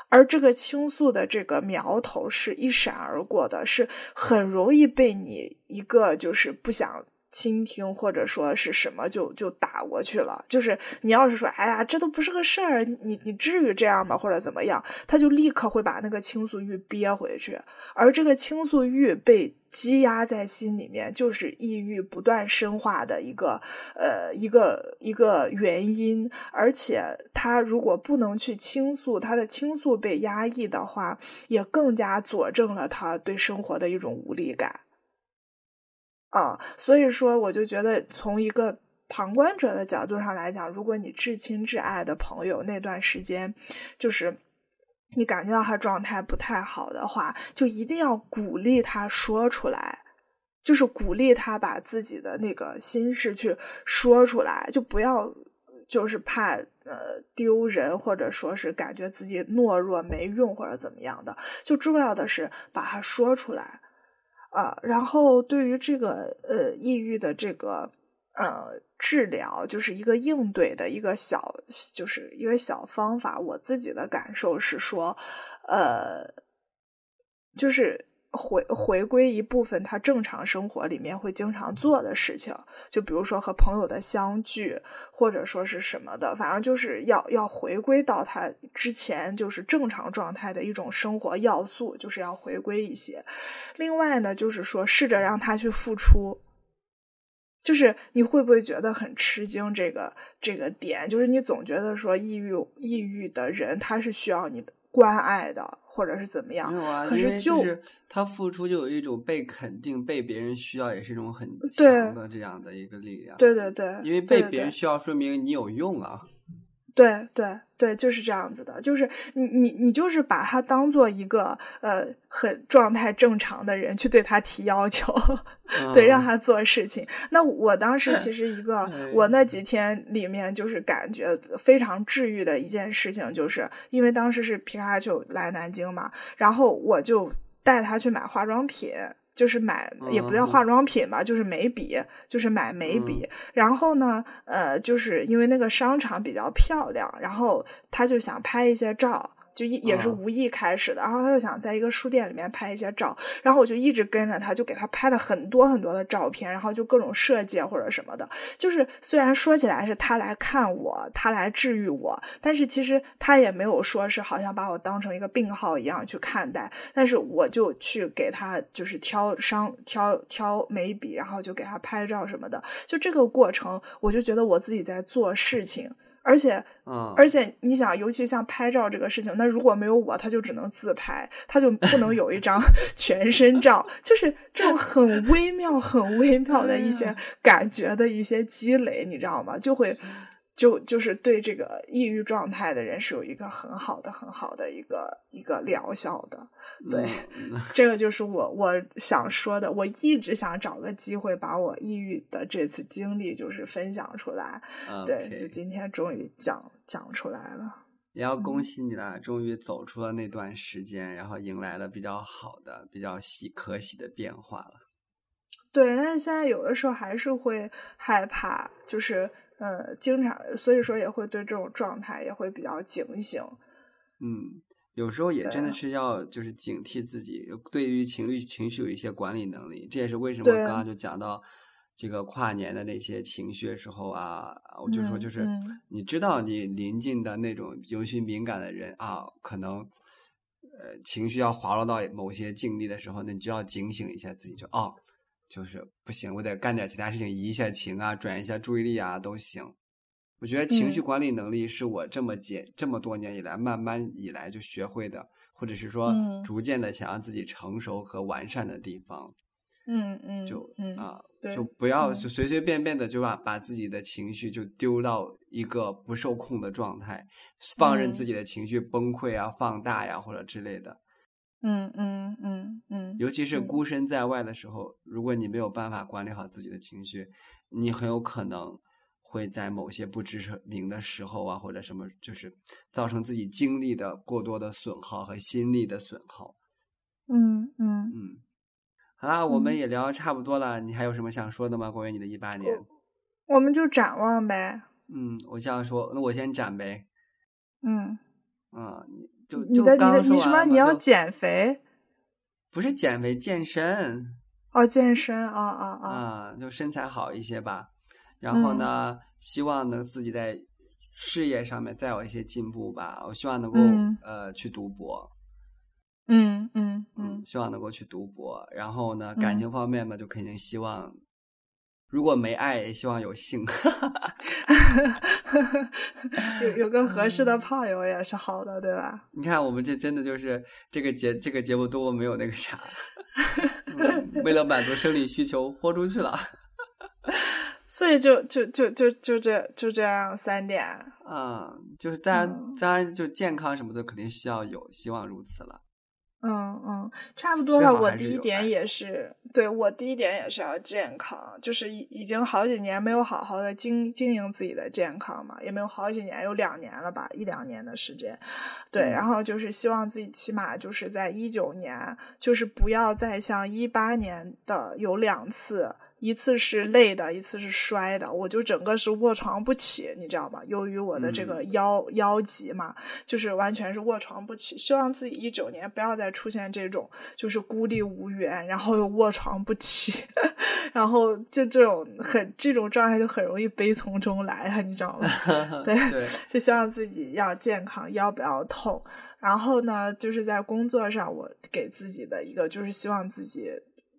而这个倾诉的这个苗头是一闪而过的，是很容易被你一个就是不想倾听或者说是什么就就打过去了。就是你要是说，哎呀，这都不是个事儿，你你至于这样吗？或者怎么样，他就立刻会把那个倾诉欲憋回去，而这个倾诉欲被。积压在心里面，就是抑郁不断深化的一个呃一个一个原因。而且他如果不能去倾诉，他的倾诉被压抑的话，也更加佐证了他对生活的一种无力感。啊，所以说，我就觉得从一个旁观者的角度上来讲，如果你至亲至爱的朋友那段时间，就是。你感觉到他状态不太好的话，就一定要鼓励他说出来，就是鼓励他把自己的那个心事去说出来，就不要就是怕呃丢人，或者说是感觉自己懦弱没用或者怎么样的，就重要的是把它说出来啊。然后对于这个呃抑郁的这个。呃，治疗就是一个应对的一个小，就是一个小方法。我自己的感受是说，呃，就是回回归一部分他正常生活里面会经常做的事情，就比如说和朋友的相聚，或者说是什么的，反正就是要要回归到他之前就是正常状态的一种生活要素，就是要回归一些。另外呢，就是说试着让他去付出。就是你会不会觉得很吃惊？这个这个点，就是你总觉得说抑郁抑郁的人他是需要你的关爱的，或者是怎么样？没有啊，可是就是他付出就有一种被肯定、被别人需要，也是一种很强的这样的一个力量。对对对，因为被别人需要，说明你有用啊。对对对，就是这样子的，就是你你你就是把他当做一个呃很状态正常的人去对他提要求，对让他做事情。那我当时其实一个 *laughs* 我那几天里面就是感觉非常治愈的一件事情，就是因为当时是皮卡丘来南京嘛，然后我就带他去买化妆品。就是买也不叫化妆品吧，就是眉笔，就是买眉笔。然后呢，呃，就是因为那个商场比较漂亮，然后他就想拍一些照。就一也是无意开始的，然后他就想在一个书店里面拍一些照，然后我就一直跟着他，就给他拍了很多很多的照片，然后就各种设计或者什么的。就是虽然说起来是他来看我，他来治愈我，但是其实他也没有说是好像把我当成一个病号一样去看待。但是我就去给他就是挑商挑挑眉笔，然后就给他拍照什么的。就这个过程，我就觉得我自己在做事情。而且，嗯，而且你想，尤其像拍照这个事情，那如果没有我，他就只能自拍，他就不能有一张 *laughs* 全身照，就是这种很微妙、很微妙的一些感觉的一些积累，你知道吗？就会。就就是对这个抑郁状态的人是有一个很好的、很好的一个一个疗效的，对，这个就是我我想说的。我一直想找个机会把我抑郁的这次经历就是分享出来，对，就今天终于讲讲出来了。也要恭喜你了，终于走出了那段时间，然后迎来了比较好的、比较喜可喜的变化了。对，但是现在有的时候还是会害怕，就是。呃，经常，所以说也会对这种状态也会比较警醒。嗯，有时候也真的是要就是警惕自己，对于情绪情绪有一些管理能力。这也是为什么刚刚就讲到这个跨年的那些情绪的时候啊，我就说就是你知道你临近的那种尤其敏感的人啊，可能呃情绪要滑落到某些境地的时候，那你就要警醒一下自己，就哦。就是不行，我得干点其他事情，移一下情啊，转移一下注意力啊，都行。我觉得情绪管理能力是我这么几这么多年以来慢慢以来就学会的，或者是说逐渐的想让自己成熟和完善的地方。嗯嗯，就啊，就不要就随随便便的就把把自己的情绪就丢到一个不受控的状态，放任自己的情绪崩溃啊、放大呀或者之类的。嗯嗯嗯嗯，尤其是孤身在外的时候，如果你没有办法管理好自己的情绪，你很有可能会在某些不知名的时候啊，或者什么，就是造成自己精力的过多的损耗和心力的损耗。嗯嗯嗯。好啦，我们也聊差不多了。你还有什么想说的吗？关于你的一八年，我们就展望呗。嗯，我想说，那我先展呗。嗯嗯，你就你的你的你什么？你要减肥？不是减肥，健身。哦，健身啊啊啊！啊，就身材好一些吧。然后呢，希望能自己在事业上面再有一些进步吧。我希望能够呃去读博。嗯嗯嗯，希望能够去读博，然后呢，感情方面嘛，就肯定希望，如果没爱，也希望有性，*laughs* 有有个合适的炮友也是好的，对吧？你看，我们这真的就是这个节这个节目多么没有那个啥，为了满足生理需求豁出去了，*laughs* 所以就就就就就这就这样三点，嗯，就是当然当然就健康什么的肯定需要有，希望如此了。嗯嗯，差不多了。我第一点也是，对我第一点也是要健康，就是已已经好几年没有好好的经经营自己的健康嘛，也没有好几年，有两年了吧，一两年的时间。对，然后就是希望自己起码就是在一九年，就是不要再像一八年的有两次。一次是累的，一次是摔的，我就整个是卧床不起，你知道吗？由于我的这个腰腰疾嘛，就是完全是卧床不起。希望自己一九年不要再出现这种，就是孤立无援，然后又卧床不起，*laughs* 然后就这种很这种状态就很容易悲从中来啊，你知道吗？*laughs* 对，就希望自己要健康，腰不要痛。然后呢，就是在工作上，我给自己的一个就是希望自己。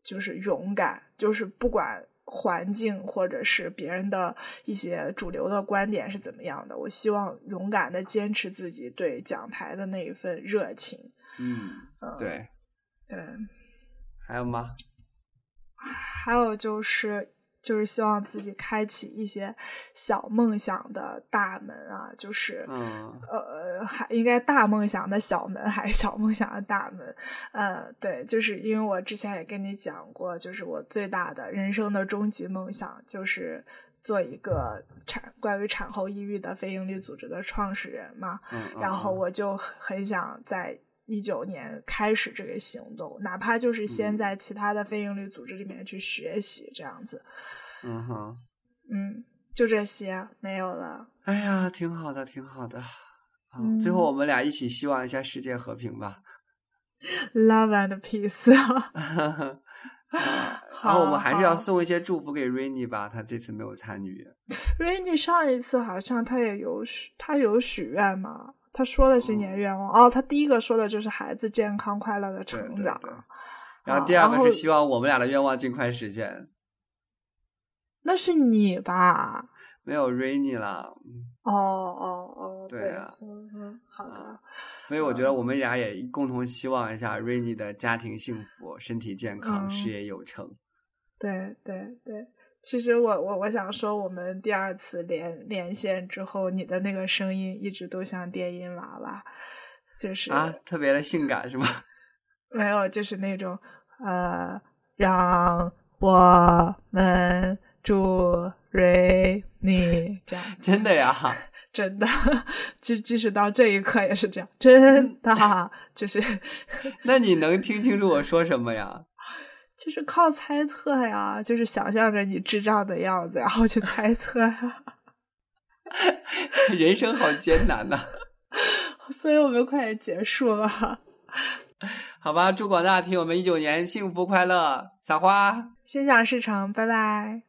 就是勇敢，就是不管环境或者是别人的一些主流的观点是怎么样的，我希望勇敢的坚持自己对讲台的那一份热情。嗯，对，对。还有吗？还有就是。就是希望自己开启一些小梦想的大门啊，就是呃，还应该大梦想的小门还是小梦想的大门？呃，对，就是因为我之前也跟你讲过，就是我最大的人生的终极梦想就是做一个产关于产后抑郁的非营利组织的创始人嘛。然后我就很想在一九年开始这个行动，哪怕就是先在其他的非营利组织里面去学习这样子。嗯哼，嗯，就这些，没有了。哎呀，挺好的，挺好的。嗯，最后我们俩一起希望一下世界和平吧。Love and peace。*laughs* *laughs* 好，我们还是要送一些祝福给 Rainy 吧，他这次没有参与。*laughs* Rainy 上一次好像他也有许，他有许愿嘛？他说了新年愿望哦，他第一个说的就是孩子健康快乐的成长，然后第二个是希望我们俩的愿望尽快实现。那是你吧？没有 Rainy 了。哦哦哦，对啊，嗯嗯，好的。所以我觉得我们俩也共同希望一下 Rainy 的家庭幸福、身体健康、事业有成。对对对，其实我我我想说，我们第二次连连线之后，你的那个声音一直都像电音娃娃，就是啊，特别的性感是吗？*laughs* 没有，就是那种呃，让我们。祝瑞你这样真的呀，*laughs* 真的，即即使到这一刻也是这样，真的就是。*laughs* 那你能听清楚我说什么呀？就是靠猜测呀，就是想象着你智障的样子，然后去猜测呀。*laughs* 人生好艰难呐，*laughs* 所以我们快点结束了。好吧，祝广大听友们一九年幸福快乐，撒花，心想事成，拜拜。